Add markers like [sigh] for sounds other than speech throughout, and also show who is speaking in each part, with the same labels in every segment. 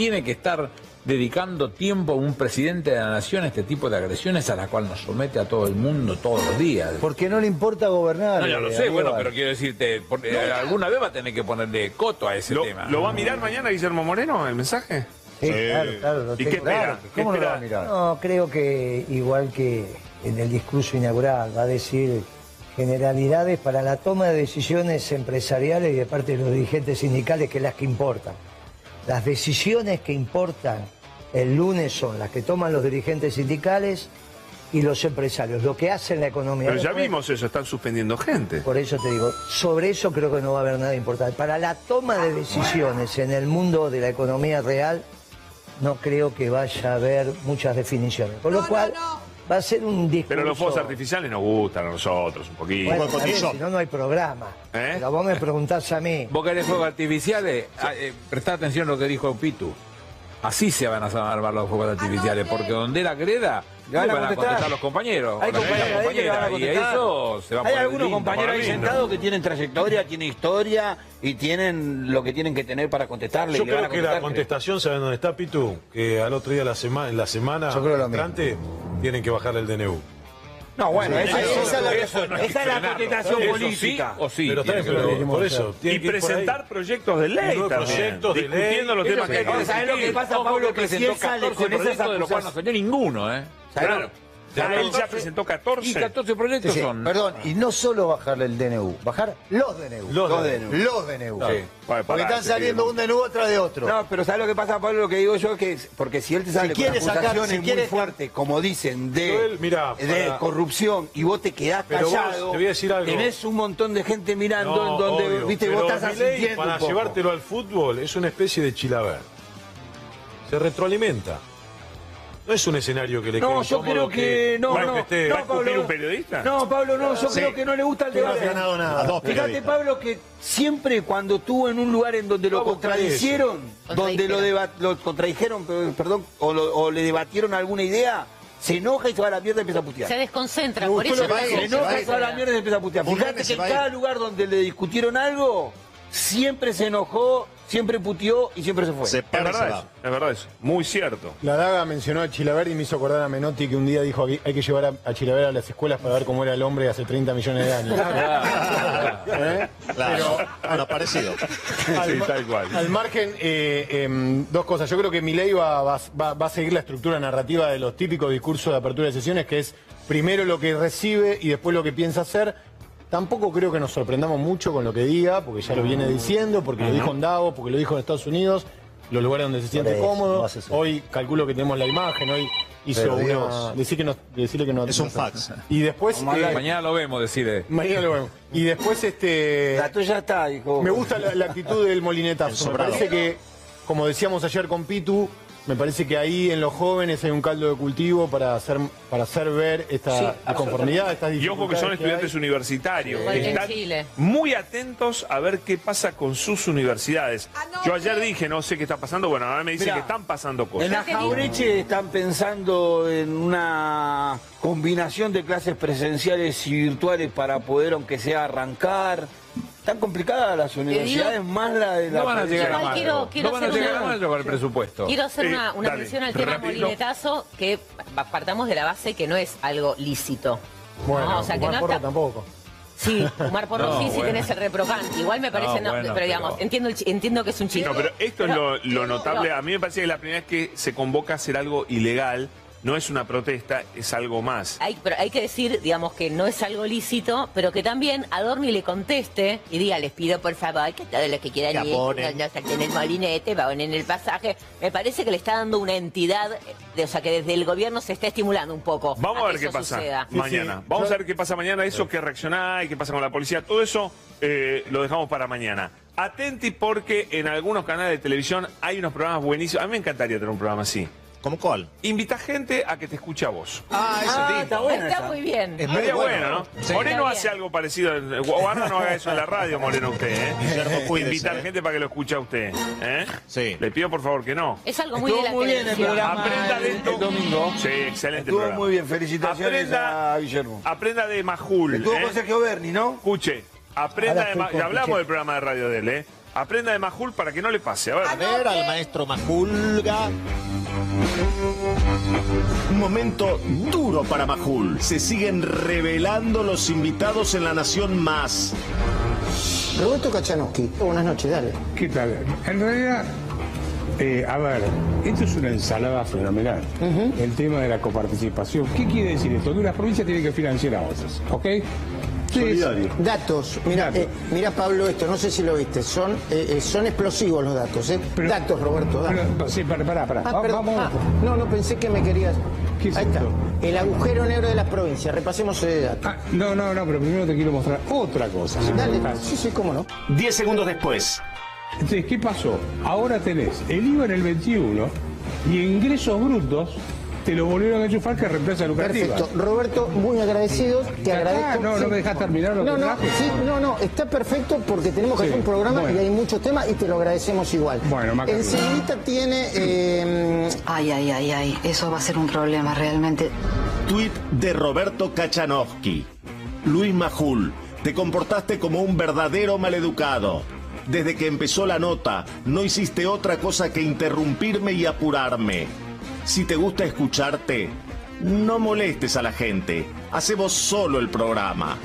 Speaker 1: tiene que estar dedicando tiempo a un presidente de la nación a este tipo de agresiones a la cual nos somete a todo el mundo todos los días.
Speaker 2: Porque no le importa gobernar.
Speaker 1: No, ya lo
Speaker 2: eh,
Speaker 1: sé, bueno, pero quiero decirte, por- eh, alguna vez va a tener que ponerle coto a ese
Speaker 3: ¿Lo,
Speaker 1: tema.
Speaker 3: lo va a mirar mañana Guillermo Moreno el mensaje?
Speaker 2: Sí, claro, claro. lo
Speaker 3: ¿Y
Speaker 2: tengo
Speaker 3: qué espera?
Speaker 2: claro.
Speaker 3: ¿Qué
Speaker 2: ¿Cómo no lo va a mirar? No, creo que igual que en el discurso inaugural va a decir generalidades para la toma de decisiones empresariales y de parte de los dirigentes sindicales que las que importan. Las decisiones que importan el lunes son las que toman los dirigentes sindicales y los empresarios, lo que hacen la economía.
Speaker 3: Pero ya vimos eso, están suspendiendo gente.
Speaker 2: por eso te digo, sobre eso creo que no va a haber nada importante. Para la toma de decisiones en el mundo de la economía real, no creo que vaya a haber muchas definiciones. Con lo cual, va a ser un discurso...
Speaker 3: Pero los fuegos artificiales nos gustan a nosotros un poquito.
Speaker 2: Bueno, si no, no hay programa.
Speaker 3: ¿Eh?
Speaker 2: Pero vos me preguntás a mí.
Speaker 1: ¿Vos querés fuegos artificiales? Ah, eh, prestá atención a lo que dijo Pitu. Así se van a armar los fuegos artificiales, porque donde la greda
Speaker 4: van a
Speaker 1: van a
Speaker 4: contestar.
Speaker 1: contestar los compañeros.
Speaker 4: Hay compañeros ahí que le van a
Speaker 1: y
Speaker 4: contestar.
Speaker 1: eso se va a
Speaker 4: Hay
Speaker 1: poner
Speaker 4: algunos compañeros ahí sentados que tienen trayectoria, tienen historia y tienen lo que tienen que tener para contestarle.
Speaker 5: Yo creo que la
Speaker 4: contestar,
Speaker 5: contestación, ¿saben dónde está, Pitu? Que al otro día, la semana, en la semana entrante, tienen que bajarle el DNU.
Speaker 4: No, bueno, esa,
Speaker 2: Esa es la-
Speaker 4: esa es la
Speaker 1: Frenarlo.
Speaker 4: contestación
Speaker 1: Eso
Speaker 4: política.
Speaker 1: Sí o sí.
Speaker 5: pero pero por eso.
Speaker 3: Y presentar proyectos de ley también.
Speaker 5: proyectos de ley.
Speaker 3: discutiendo los temas
Speaker 1: que
Speaker 3: que hay que
Speaker 1: acaba de
Speaker 4: ¿Sabes lo que pasa, Pablo?
Speaker 1: que
Speaker 4: si él sale
Speaker 1: 14
Speaker 4: con esas
Speaker 1: de los cuales no salió ninguno, ¿eh?
Speaker 3: Claro. Ya él ya presentó 14.
Speaker 1: Y 14 proyectos
Speaker 2: Sí,
Speaker 1: son.
Speaker 2: Perdón, y no solo bajarle el DNU, bajar los DNU.
Speaker 5: Los
Speaker 2: Los
Speaker 5: DNU.
Speaker 2: DNU. Los DNU. Sí. Porque están saliendo un DNU atrás de otro.
Speaker 4: No, pero ¿sabes lo que pasa, Pablo? Lo que digo yo es que, porque si él te sale
Speaker 2: Si
Speaker 4: con acusaciones
Speaker 2: si
Speaker 4: muy fuertes, como dicen, de,
Speaker 5: mirá,
Speaker 4: de
Speaker 5: para-
Speaker 4: corrupción, y vos te quedás
Speaker 5: Pero vos,
Speaker 4: callado,
Speaker 5: te voy a decir algo.
Speaker 4: tenés un montón de gente mirando
Speaker 5: No,
Speaker 4: en donde,
Speaker 5: obvio,
Speaker 4: viste,
Speaker 5: pero
Speaker 4: vos estás asintiendo
Speaker 5: Para
Speaker 4: un poco.
Speaker 5: llevártelo al fútbol es una especie de chilaver. Se retroalimenta. No es un escenario que le
Speaker 4: No,
Speaker 5: quede
Speaker 4: yo creo que no,
Speaker 5: bueno,
Speaker 4: no,
Speaker 5: que esté-
Speaker 4: no,
Speaker 3: ¿Va a escupir
Speaker 4: Pablo.
Speaker 3: un periodista?
Speaker 4: No, Pablo, no, yo creo que no le gusta el
Speaker 2: Que no
Speaker 4: debate.
Speaker 2: ganado nada.
Speaker 4: Fíjate. Pablo, que siempre cuando estuvo en un lugar en donde lo contradicieron, donde lo, deba- lo contradijeron, pe- perdón, o, lo- o le debatieron alguna idea, se enoja y se va a la mierda y empieza a putear.
Speaker 6: Se desconcentra, por eso
Speaker 2: que
Speaker 4: Se
Speaker 6: digo,
Speaker 4: enoja
Speaker 6: se
Speaker 4: y se va a la mierda y empieza a putear. Fíjate que
Speaker 7: se
Speaker 4: en cada lugar donde le discutieron algo, siempre se enojó, siempre puteó y siempre se fue.
Speaker 7: Se
Speaker 3: Es
Speaker 7: para y se
Speaker 3: verdad
Speaker 7: va.
Speaker 3: eso, es verdad eso. Muy cierto.
Speaker 8: La Daga mencionó a Chilaver y me hizo acordar a Menotti que un día dijo que hay que llevar a, a Chilaver a las escuelas para ver cómo era el hombre hace 30 millones de años. ¿Eh?
Speaker 7: Claro. Bueno, parecido.
Speaker 8: Al,
Speaker 3: Sí, tal cual.
Speaker 8: al margen, eh, em, dos cosas. Yo creo que Milei va- va a seguir la estructura narrativa de los típicos discursos de apertura de sesiones, que es primero lo que recibe y después lo que piensa hacer. Tampoco creo que nos sorprendamos mucho con lo que diga, porque ya lo viene diciendo, porque lo dijo en Davos, porque lo dijo en Estados Unidos, los lugares donde se siente
Speaker 2: eso,
Speaker 8: cómodo. Hoy calculo que tenemos la imagen, hoy hizo
Speaker 2: Pero
Speaker 8: una... Decir que no, decirle que no...
Speaker 7: Es un fax.
Speaker 8: Y después... eh,
Speaker 1: Mañana lo vemos, decirle.
Speaker 8: mañana lo vemos. Y después este...
Speaker 4: La tuya está, dijo.
Speaker 8: Me gusta la, la actitud del molinetazo. Me parece que, como decíamos ayer con Pitu, me parece que ahí en los jóvenes hay un caldo de cultivo para hacer, para hacer ver esta inconformidad, estas
Speaker 3: Y ojo que son estudiantes
Speaker 8: hay.
Speaker 3: universitarios.
Speaker 6: En
Speaker 3: Están
Speaker 6: Chile.
Speaker 3: muy atentos a ver qué pasa con sus universidades. Yo ayer dije, no sé qué está pasando, bueno, ahora me dicen
Speaker 4: Mirá,
Speaker 3: que están pasando
Speaker 4: En
Speaker 3: cosas.
Speaker 4: la Jaureche están pensando en una combinación de clases presenciales y virtuales para poder, aunque sea, arrancar. Tan complicadas las universidades, más la de la
Speaker 1: No van a llegar a mayo.
Speaker 6: quiero- quiero
Speaker 1: no van a
Speaker 6: hacer
Speaker 1: llegar
Speaker 6: una-
Speaker 1: a mayo el presupuesto.
Speaker 6: Quiero hacer
Speaker 3: Eh,
Speaker 6: una, una
Speaker 3: dale,
Speaker 6: mención al tema molinetazo, que pa- partamos de la base que no es algo lícito.
Speaker 8: Bueno,
Speaker 6: No, o sea, que no
Speaker 8: porro
Speaker 6: está-
Speaker 8: tampoco.
Speaker 6: Sí, fumar porro [laughs]
Speaker 1: No,
Speaker 6: sí, sí
Speaker 1: bueno.
Speaker 6: tenés el reprocante. Igual me parece,
Speaker 1: No,
Speaker 6: no,
Speaker 1: bueno,
Speaker 6: pero digamos,
Speaker 1: pero-
Speaker 6: entiendo, entiendo que es un chiste.
Speaker 3: No, pero esto es lo, lo notable. A mí me parece que la primera vez que se convoca a hacer algo ilegal, no es una protesta, es algo más.
Speaker 6: Hay, pero hay que decir, digamos, que no es algo lícito, pero que también Adorni le conteste y diga, les pido por favor que todos los que quieran
Speaker 7: Que
Speaker 6: ir, no, no salten el molinete, vayan en el pasaje. Me parece que le está dando una entidad, eh, de- o sea, que desde el gobierno se está estimulando un poco.
Speaker 3: Vamos a ver
Speaker 6: que
Speaker 3: qué pasa
Speaker 6: suceda.
Speaker 3: mañana.
Speaker 8: Sí, sí.
Speaker 3: Vamos
Speaker 8: Yo-
Speaker 3: a ver qué pasa mañana, eso que reaccioná y qué pasa con la policía. Todo eso eh, lo dejamos para mañana. Atenti porque en algunos canales de televisión hay unos programas buenísimos. A mí me encantaría tener un programa así.
Speaker 7: ¿Cómo cuál?
Speaker 3: Invita gente a que te escuche a vos.
Speaker 7: Ah, ese
Speaker 4: Ah, está bueno.
Speaker 6: Está
Speaker 4: esa.
Speaker 6: muy bien.
Speaker 7: Es muy
Speaker 3: bueno,
Speaker 7: bueno.
Speaker 3: ¿no?
Speaker 7: Sí.
Speaker 3: Moreno hace algo parecido. Guarda no haga eso en la radio, Moreno, usted, ¿eh? [laughs]
Speaker 7: Guillermo, cuídese,
Speaker 3: Invitar
Speaker 7: ¿eh?
Speaker 3: gente para que lo escuche a usted, ¿eh?
Speaker 7: Sí.
Speaker 3: Le pido por favor que no.
Speaker 6: Es algo muy de la
Speaker 4: muy bien el
Speaker 6: televisión.
Speaker 4: programa
Speaker 3: Aprenda de
Speaker 4: el,
Speaker 3: esto.
Speaker 4: el domingo.
Speaker 3: Sí, excelente
Speaker 4: Estuvo
Speaker 3: programa.
Speaker 4: muy bien, felicitaciones
Speaker 3: Aprenda-
Speaker 4: a Guillermo.
Speaker 3: Aprenda de Majul.
Speaker 4: Estuvo
Speaker 3: ¿eh?
Speaker 4: con Sergio Berni, ¿no?
Speaker 3: Escuche, aprenda de
Speaker 2: estoy
Speaker 3: Ma-
Speaker 2: con
Speaker 3: ya hablamos del programa de radio de él, ¿eh? Aprenda de Majul para que no le pase. A ver.
Speaker 7: A ver al maestro Majulga. Un momento duro para Majul. Se siguen revelando los invitados en La Nación Más.
Speaker 2: Roberto Kachanowski, buenas noches, dale.
Speaker 9: ¿Qué tal? En realidad, eh, a ver, esto es una ensalada fenomenal. El tema de la coparticipación. ¿Qué quiere decir esto? Que una provincia tiene que financiar a otras, ¿ok? Sí,
Speaker 2: Datos, mira, eh, mira Pablo esto, no sé si lo viste, son, eh, eh, son explosivos los datos, ¿eh?
Speaker 9: Pero-
Speaker 2: datos, Roberto, datos.
Speaker 9: Pero, sí, pará, pará, pará.
Speaker 2: Ah,
Speaker 9: Vamos.
Speaker 2: ah, no, no, pensé que me querías.
Speaker 9: ¿Qué es
Speaker 2: Ahí está, el agujero negro de las provincias, repasemos ese dato.
Speaker 9: Ah, no, no, no, pero primero te quiero mostrar otra cosa.
Speaker 2: Dale,
Speaker 9: dejás.
Speaker 2: sí, sí, cómo no.
Speaker 7: Diez segundos después.
Speaker 9: Entonces, ¿qué pasó? Ahora tenés el IVA en el 21 y ingresos brutos te lo volvieron a enchufar que reemplaza lucrativa.
Speaker 2: Perfecto. Roberto, muy agradecido, te agradezco.
Speaker 9: no, no me dejas terminar lo
Speaker 2: no,
Speaker 9: que
Speaker 2: no, sí, no, no, está perfecto porque tenemos que
Speaker 9: Sí,
Speaker 2: hacer un programa
Speaker 9: bueno.
Speaker 2: y hay muchos temas y te lo agradecemos igual.
Speaker 9: Bueno, Maca,
Speaker 2: Enseguidita tiene eh,
Speaker 10: Ay, ay, ay, ay, eso va a ser un problema realmente.
Speaker 7: Tweet de Roberto Kachanowski. Luis Majul, te comportaste como un verdadero maleducado. Desde que empezó la nota, no hiciste otra cosa que interrumpirme y apurarme. Si te gusta escucharte, no molestes a la gente. Hacemos solo el programa.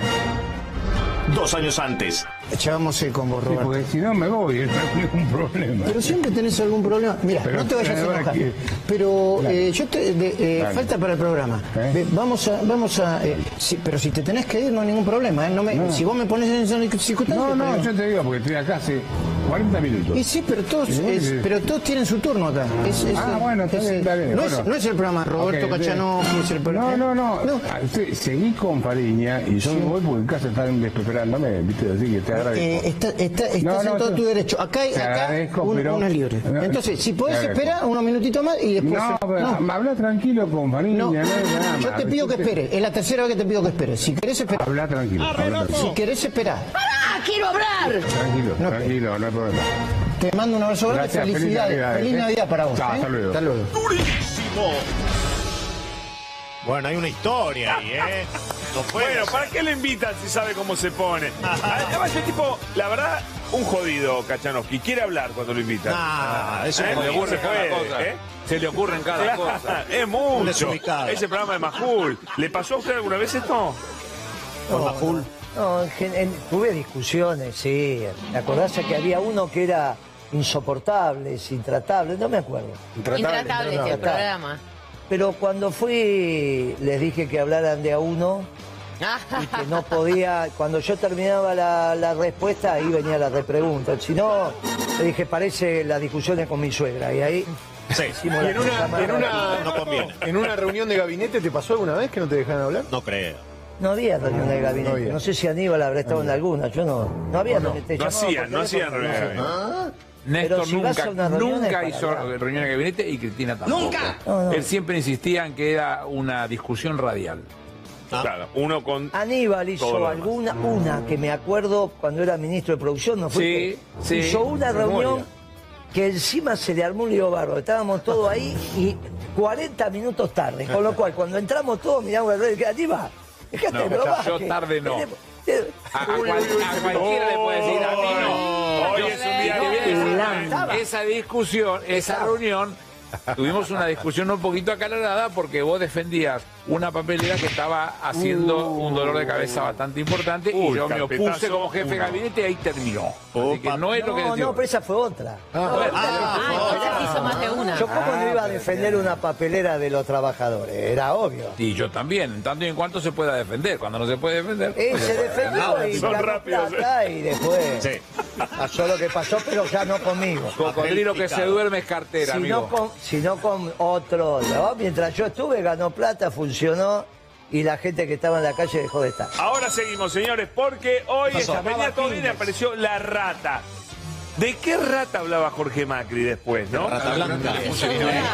Speaker 7: Dos años antes,
Speaker 2: echábamos el combo,
Speaker 9: Sí,
Speaker 2: Roberto.
Speaker 9: porque si no me voy, no hay ningún problema.
Speaker 2: Pero siempre tenés algún problema. Mira, no te vayas a enojar.
Speaker 9: que-
Speaker 2: Pero eh, yo te, de- eh, falta para el programa.
Speaker 9: ¿Eh?
Speaker 2: Vamos a, vamos a. pero si te tenés que ir no hay ningún problema. No me-
Speaker 9: No.
Speaker 2: Si vos me pones en esa circunstancia.
Speaker 9: No, no,
Speaker 2: pero-
Speaker 9: yo te digo porque estoy acá hace 40 minutos.
Speaker 2: Y sí, pero todos,
Speaker 9: ¿Y vos
Speaker 2: es- pero todos tienen su turno acá. Es- es-
Speaker 9: Ah, bueno, está
Speaker 2: es-
Speaker 9: bien, está bien,
Speaker 2: No, es,
Speaker 9: bueno.
Speaker 2: no es el programa Roberto
Speaker 9: Ok,
Speaker 2: Cachanowski, es el programa.
Speaker 9: No, no, no. Ah, seguí con Fariña y yo me voy porque en casa están desesperándome, viste, así que te agradezco.
Speaker 2: Eh, está, está, estás
Speaker 9: No,
Speaker 2: en todo tu derecho. Acá, hay- acá
Speaker 9: agradezco,
Speaker 2: uno,
Speaker 9: pero-
Speaker 2: uno es libre. Entonces, si podés esperar unos minutitos más y después.
Speaker 9: no, pero habla tranquilo Fariña.
Speaker 2: No, yo te pido que
Speaker 9: Usted-
Speaker 2: espere. Es la tercera vez que te pido que espere. Si querés esperar.
Speaker 9: Habla tranquilo. habla tranquilo.
Speaker 2: Si querés esperar.
Speaker 6: ¡Ah, quiero hablar!
Speaker 9: Tranquilo,
Speaker 2: No,
Speaker 9: tranquilo, no hay problema.
Speaker 2: Te mando un abrazo grande.
Speaker 9: Feliz
Speaker 2: Felicidades.
Speaker 9: Navidad,
Speaker 2: Feliz
Speaker 9: ¿eh?
Speaker 2: Navidad para vos.
Speaker 9: Chao,
Speaker 2: ¿eh?
Speaker 9: hasta luego.
Speaker 2: Hasta luego.
Speaker 7: durísimo. Bueno, hay una historia ahí, ¿eh? [laughs] No puede
Speaker 3: Bueno,
Speaker 7: ser.
Speaker 3: ¿para qué le invitan si sabe cómo se pone? Además, ese tipo, la verdad, un jodido Kachanowski. Quiere hablar cuando lo invitan.
Speaker 7: Ah, eso
Speaker 3: ¿Eh?
Speaker 7: es
Speaker 1: Se le
Speaker 3: No
Speaker 1: ocurre cada
Speaker 3: puede,
Speaker 1: cosa.
Speaker 3: ¿eh?
Speaker 1: Se le ocurren cada
Speaker 3: Claro,
Speaker 1: cosa.
Speaker 3: es mucho. Ese programa de Majul. ¿Le pasó a usted alguna vez esto?
Speaker 7: Con Majul.
Speaker 2: No, en gen- en- tuve discusiones, sí. ¿Te acordás que había uno que era insoportable, intratable? No me acuerdo.
Speaker 6: Intratable este programa.
Speaker 2: Pero cuando fui, les dije que hablaran de a uno [laughs] y que no podía. Cuando yo terminaba la, la respuesta, ahí venía la repregunta. Si no, le dije, parece las discusiones con mi suegra. Y ahí
Speaker 7: Sí.
Speaker 2: hicimos
Speaker 8: Y
Speaker 2: la
Speaker 8: en una, en, una,
Speaker 7: No conviene.
Speaker 8: en una reunión de gabinete, ¿te pasó alguna vez que no te dejaron hablar?
Speaker 7: No creo.
Speaker 2: No había reunión de gabinete.
Speaker 8: no.
Speaker 2: No sé si Aníbal habrá estado en alguna. Yo no. No había. te
Speaker 3: No
Speaker 2: llamaban
Speaker 3: hacían, no hacían reunión gabinete.
Speaker 1: Néstor
Speaker 2: si
Speaker 1: nunca, nunca hizo
Speaker 2: hablar.
Speaker 1: reunión de gabinete y Cristina tampoco.
Speaker 6: ¡Nunca!
Speaker 2: No, no.
Speaker 1: Él siempre insistía en que era una discusión radial.
Speaker 3: Claro, uno con.
Speaker 2: Aníbal hizo alguna, una que me acuerdo cuando era ministro de producción, ¿no fue?
Speaker 1: Sí, sí,
Speaker 2: Hizo una
Speaker 1: memoria.
Speaker 2: reunión que encima se le armó un lío bárbaro. Estábamos todos ahí y 40 minutos tarde. Con lo cual, cuando entramos todos, miramos el reloj y dije, Aníbal, dejate
Speaker 1: No,
Speaker 2: de
Speaker 1: yo tarde no. A, a cual- a cualquiera le puede decir, a mí no.
Speaker 3: Hoy es un día de.
Speaker 1: Esa discusión, esa reunión, tuvimos una discusión un poquito acalorada porque vos defendías una papelera que estaba haciendo un dolor de cabeza bastante importante y yo me opuse como jefe de gabinete y ahí terminó. Así que no es lo que
Speaker 2: No, no, pero esa fue otra.
Speaker 6: Ah, entonces hizo más de una.
Speaker 2: Yo cómo no iba a defender una papelera de los trabajadores, era obvio.
Speaker 1: Y yo también, en tanto y en cuanto se pueda defender. Cuando no se puede defender.
Speaker 2: Y se defendió y
Speaker 3: Son rápidos,
Speaker 2: plata y después
Speaker 7: Sí.
Speaker 2: pasó lo que pasó, pero ya no conmigo.
Speaker 1: Cocodrilo que se duerme es cartera,
Speaker 2: Si no,
Speaker 1: amigo.
Speaker 2: con, si no con otro, ¿no? Mientras yo estuve, ganó plata, funcionó y la gente que estaba en la calle dejó de estar.
Speaker 3: Ahora seguimos, señores, porque hoy todo bien y apareció la rata. ¿De qué rata hablaba Jorge Macri después, no?
Speaker 7: Rata Blanca.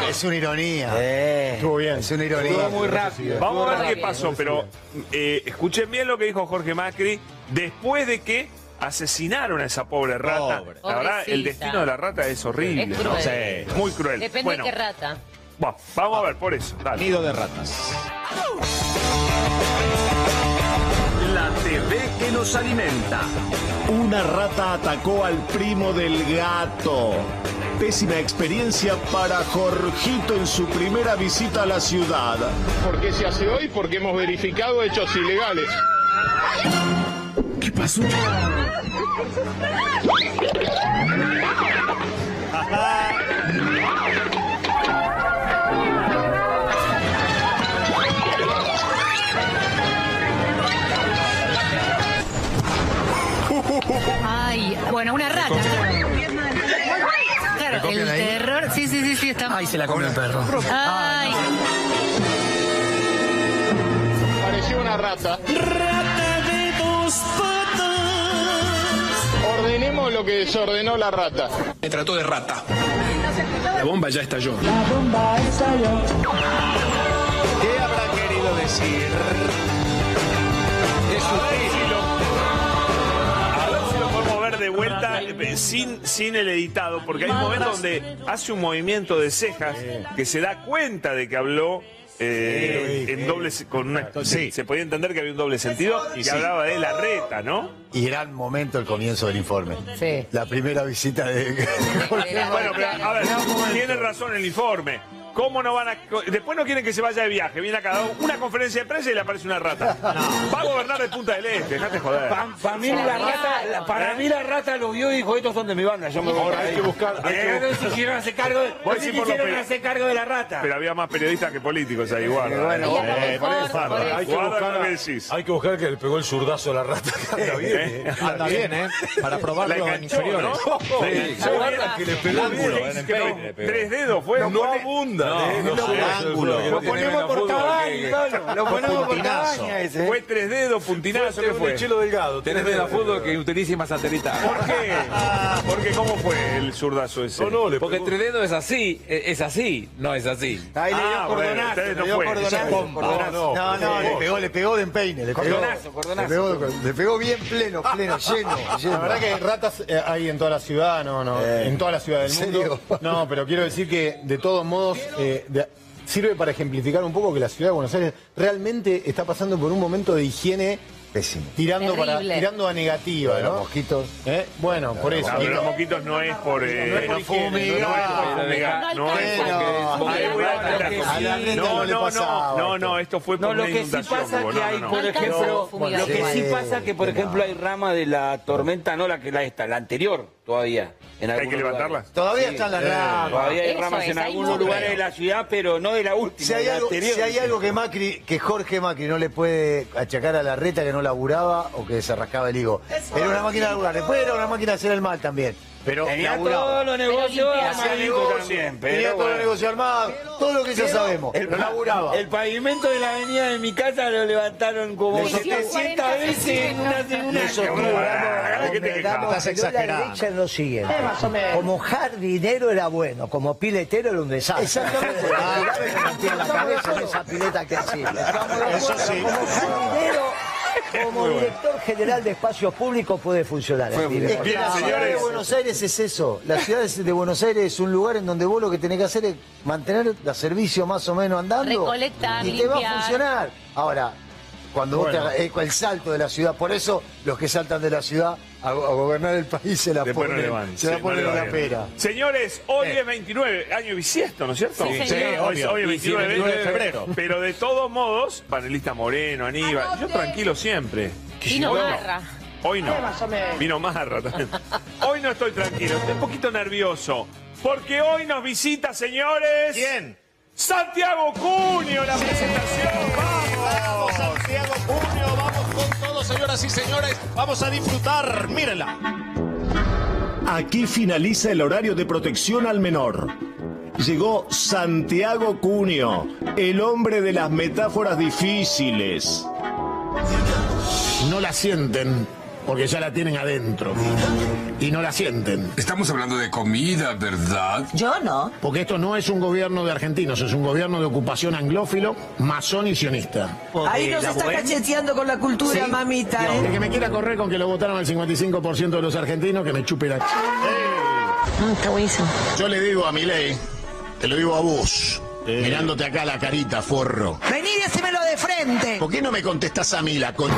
Speaker 8: Es una ironía.
Speaker 2: Eh,
Speaker 8: Estuvo bien.
Speaker 2: es una ironía.
Speaker 1: Estuvo muy rápido.
Speaker 3: Vamos a ver qué pasó, pero eh, escuchen bien lo que dijo Jorge Macri después de que asesinaron a esa pobre rata.
Speaker 7: Pobre.
Speaker 3: La verdad, el destino de la rata es horrible.
Speaker 6: Es
Speaker 3: ¿no?
Speaker 7: Sí.
Speaker 3: Muy cruel.
Speaker 6: Depende
Speaker 3: bueno,
Speaker 6: de qué rata.
Speaker 3: Bueno, vamos a ver por eso. Dale.
Speaker 7: Nido de ratas.
Speaker 11: La TV que no
Speaker 12: los alimenta.
Speaker 7: Una rata atacó al primo del gato. Pésima experiencia para Jorgito en su primera visita a la ciudad.
Speaker 13: ¿Por qué se hace hoy? Porque hemos verificado hechos ilegales.
Speaker 12: ¿Qué pasó?
Speaker 14: Bueno, una rata. Claro, el terror. Sí, sí, sí, sí, está.
Speaker 15: Ay, se la comió el perro.
Speaker 14: Ay.
Speaker 13: Pareció una rata.
Speaker 12: Rata de dos patas.
Speaker 13: Ordenemos lo que desordenó la rata.
Speaker 15: Me trató de rata. La bomba ya estalló.
Speaker 3: ¿Qué habrá querido decir? A de vuelta eh, sin, sin el editado, porque hay un momento donde hace un movimiento de cejas que se da cuenta de que habló eh, en doble se- con una se podía entender que había un doble sentido y que hablaba de la reta, ¿no?
Speaker 16: Y gran momento el comienzo del informe.
Speaker 6: Sí.
Speaker 16: La primera visita de... [laughs]
Speaker 3: Bueno, pero a ver, tiene razón el informe. ¿Cómo no van a.? Después no quieren que se vaya de viaje. Viene acá una conferencia de prensa y le aparece una rata. Va a gobernar de Punta del Este, dejate joder.
Speaker 4: Para mí la rata, la- para mí la rata lo vio y dijo, estos son de mi banda, yo me voy
Speaker 3: Ahora hay
Speaker 4: ahí".
Speaker 3: que buscar- hay que
Speaker 4: Eh, no se quisieron hacer cargo, de- no se quisieron hacer cargo la rata.
Speaker 3: Pero había más periodistas que políticos ahí, guarda.
Speaker 16: bueno,
Speaker 3: eh.
Speaker 16: bueno,
Speaker 3: Eh, por eso,
Speaker 6: por
Speaker 3: guarda,
Speaker 6: eso.
Speaker 5: Hay que, buscar,
Speaker 3: que decís.
Speaker 5: hay que buscar que le pegó el zurdazo a la rata. que [laughs] Anda bien, ¿eh?
Speaker 17: Anda bien, ¿eh? Para
Speaker 3: La
Speaker 17: probarlo en inferiores.
Speaker 3: ¿no?
Speaker 5: Que le pegó bien.
Speaker 3: Tres dedos fue.
Speaker 5: No abunda, ¿eh? No,
Speaker 16: no,
Speaker 5: sé,
Speaker 16: ángulo.
Speaker 5: que no
Speaker 4: Lo ponemos por cabaña, lo ponemos por cabaña ese.
Speaker 3: Fue tres dedos, puntinazo, ¿qué
Speaker 5: Fue chelo delgado.
Speaker 1: Tenés menos fútbol que utilísima satélita.
Speaker 3: ¿Por qué? Porque ¿cómo fue el zurdazo ese?
Speaker 5: No, no, le
Speaker 1: Porque entre dedos es así, eh, es así, no es así.
Speaker 4: Ahí le dio
Speaker 3: Ah,
Speaker 4: cordonazo, le dio cordonazo.
Speaker 5: No,
Speaker 16: No, le pegó, le pegó de empeine. Le pegó,
Speaker 4: Cordonazo, cordonazo.
Speaker 16: Le pegó, bien pleno, [laughs] pleno, lleno.
Speaker 8: La verdad que ratas eh, hay en toda la ciudad, no, no,
Speaker 16: Eh,
Speaker 8: en toda la ciudad del
Speaker 16: ¿en
Speaker 8: mundo. No, pero quiero decir que de todos modos eh, de- sirve para ejemplificar un poco que la ciudad de Buenos Aires realmente está pasando por un momento de higiene
Speaker 16: Pésimo.
Speaker 8: tirando para
Speaker 6: Terrible.
Speaker 8: tirando a negativa,
Speaker 16: Lo de los
Speaker 8: ¿no?
Speaker 16: mosquitos.
Speaker 8: ¿Eh? Bueno, por eso.
Speaker 3: No, pero los moquitos no es por. eh,
Speaker 8: No es por
Speaker 3: no
Speaker 8: higiene, no es por
Speaker 3: fumigar, no es a
Speaker 16: la
Speaker 3: No,
Speaker 16: no le
Speaker 3: no,
Speaker 16: pasaba
Speaker 3: no, no,
Speaker 16: esto.
Speaker 3: no, esto fue
Speaker 4: No,
Speaker 3: por
Speaker 4: lo
Speaker 3: una
Speaker 4: que sí
Speaker 3: inundación.
Speaker 4: pasa
Speaker 3: Hugo,
Speaker 4: que
Speaker 3: no,
Speaker 4: hay,
Speaker 3: no,
Speaker 4: por
Speaker 3: no.
Speaker 4: ejemplo,
Speaker 6: fumigar.
Speaker 4: lo que sí
Speaker 16: Sí,
Speaker 4: pasa que, por
Speaker 16: no.
Speaker 4: ejemplo, hay rama de la tormenta, no la que la esta, la anterior todavía. En
Speaker 3: ¿Hay que
Speaker 4: algunos
Speaker 3: levantarla?
Speaker 4: lugares.
Speaker 16: Todavía
Speaker 4: Sí.
Speaker 16: están las
Speaker 4: Eh,
Speaker 16: ramas.
Speaker 4: Todavía hay
Speaker 6: Eso
Speaker 4: ramas
Speaker 6: es,
Speaker 4: en algunos lugares de la ciudad, pero no de la última,
Speaker 16: Si hay,
Speaker 4: de la
Speaker 16: algo,
Speaker 4: anterior.
Speaker 16: si hay algo que Macri, que Jorge Macri no le puede achacar a la reta que no laburaba o que se rascaba el higo. Era una máquina de laburar. Después era una máquina de hacer el mal también. Pero
Speaker 4: Tenía
Speaker 16: laburaba.
Speaker 4: todos los negocios armaditos
Speaker 16: negocio, tenía
Speaker 4: pero
Speaker 16: todo el
Speaker 4: bueno.
Speaker 16: negocio armado, todo lo que ya sabemos.
Speaker 4: El,
Speaker 16: lo laburaba.
Speaker 4: el pavimento de la avenida de mi casa lo levantaron como
Speaker 16: Le sostuvo
Speaker 4: 700 veces en una,
Speaker 16: damos
Speaker 2: Estás
Speaker 16: la
Speaker 2: exagerando. lo siguiente. Como jardinero era bueno, como piletero era un desastre.
Speaker 16: Exactamente.
Speaker 2: La cabeza en esa pileta que hacía.
Speaker 16: Eso sí.
Speaker 2: Como jardinero, como director general de espacios públicos puede funcionar. el pibe.
Speaker 16: Es que la ciudad de. Buenos Aires es eso. La ciudad de Buenos Aires es un lugar en donde vos lo que tenés que hacer es mantener el servicio más o menos andando.
Speaker 6: Recolectar,
Speaker 16: y te va a funcionar. Ahora, cuando vos te
Speaker 8: Bueno.
Speaker 16: hagas- eh, el salto de la ciudad, por eso los que saltan de la ciudad a, a gobernar el país se la
Speaker 3: Después no
Speaker 16: ponen,
Speaker 3: le van.
Speaker 16: se la
Speaker 3: sí,
Speaker 16: ponen
Speaker 3: no
Speaker 16: en la pera.
Speaker 3: Señores, hoy es 29, año bisiesto, ¿no es cierto?
Speaker 6: Sí,
Speaker 3: Sí, hoy, hoy es
Speaker 17: Y sí,
Speaker 3: 29,
Speaker 17: 29 de febrero.
Speaker 3: Pero de todos modos, panelista Moreno, Aníbal, yo tranquilo siempre.
Speaker 6: Vino
Speaker 3: Hoy no.
Speaker 6: Marra.
Speaker 3: Hoy no. Vino Marra también. [laughs] Hoy no estoy tranquilo, estoy un poquito nervioso. Porque hoy nos visita, señores.
Speaker 7: ¿Quién?
Speaker 3: Santiago Cunio, la presentación. ¡Vamos!
Speaker 7: Santiago Junio, vamos con todo, señoras y señores. Vamos a disfrutar. Mírenla. Aquí finaliza el horario de protección al menor. Llegó Santiago Cunio, el hombre de las metáforas difíciles.
Speaker 13: No la sienten porque ya la tienen adentro. Y no la sienten.
Speaker 18: Estamos hablando de comida, ¿verdad?
Speaker 19: Yo no.
Speaker 13: Porque esto no es un gobierno de argentinos, es un gobierno de ocupación anglófilo, masón y sionista.
Speaker 19: Ahí nos está cacheteando con la cultura, mamita,
Speaker 13: El
Speaker 19: ¿eh?
Speaker 13: que me quiera correr con que lo votaron al 55% de los argentinos, que me chupe la...
Speaker 19: está buenísimo.
Speaker 13: Yo le digo a mi ley, te lo digo a vos, mirándote acá la carita, forro.
Speaker 19: Vení y decímelo de frente.
Speaker 13: ¿Por qué no me contestás a mí la con...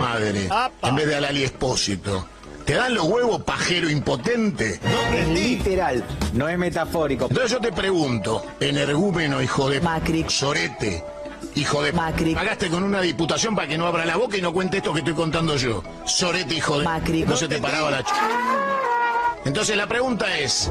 Speaker 13: madre en vez de a Lali Espósito. ¿Te dan los huevos pajero impotente?
Speaker 16: Es literal, no es metafórico.
Speaker 13: Entonces yo te pregunto, energúmeno, hijo de Macri, Sorete, hijo de Macri. Pagaste con una diputación para que no abra la boca y no cuente esto que estoy contando yo. Sorete, hijo de Macri. No se te paraba la ch... Entonces la pregunta es,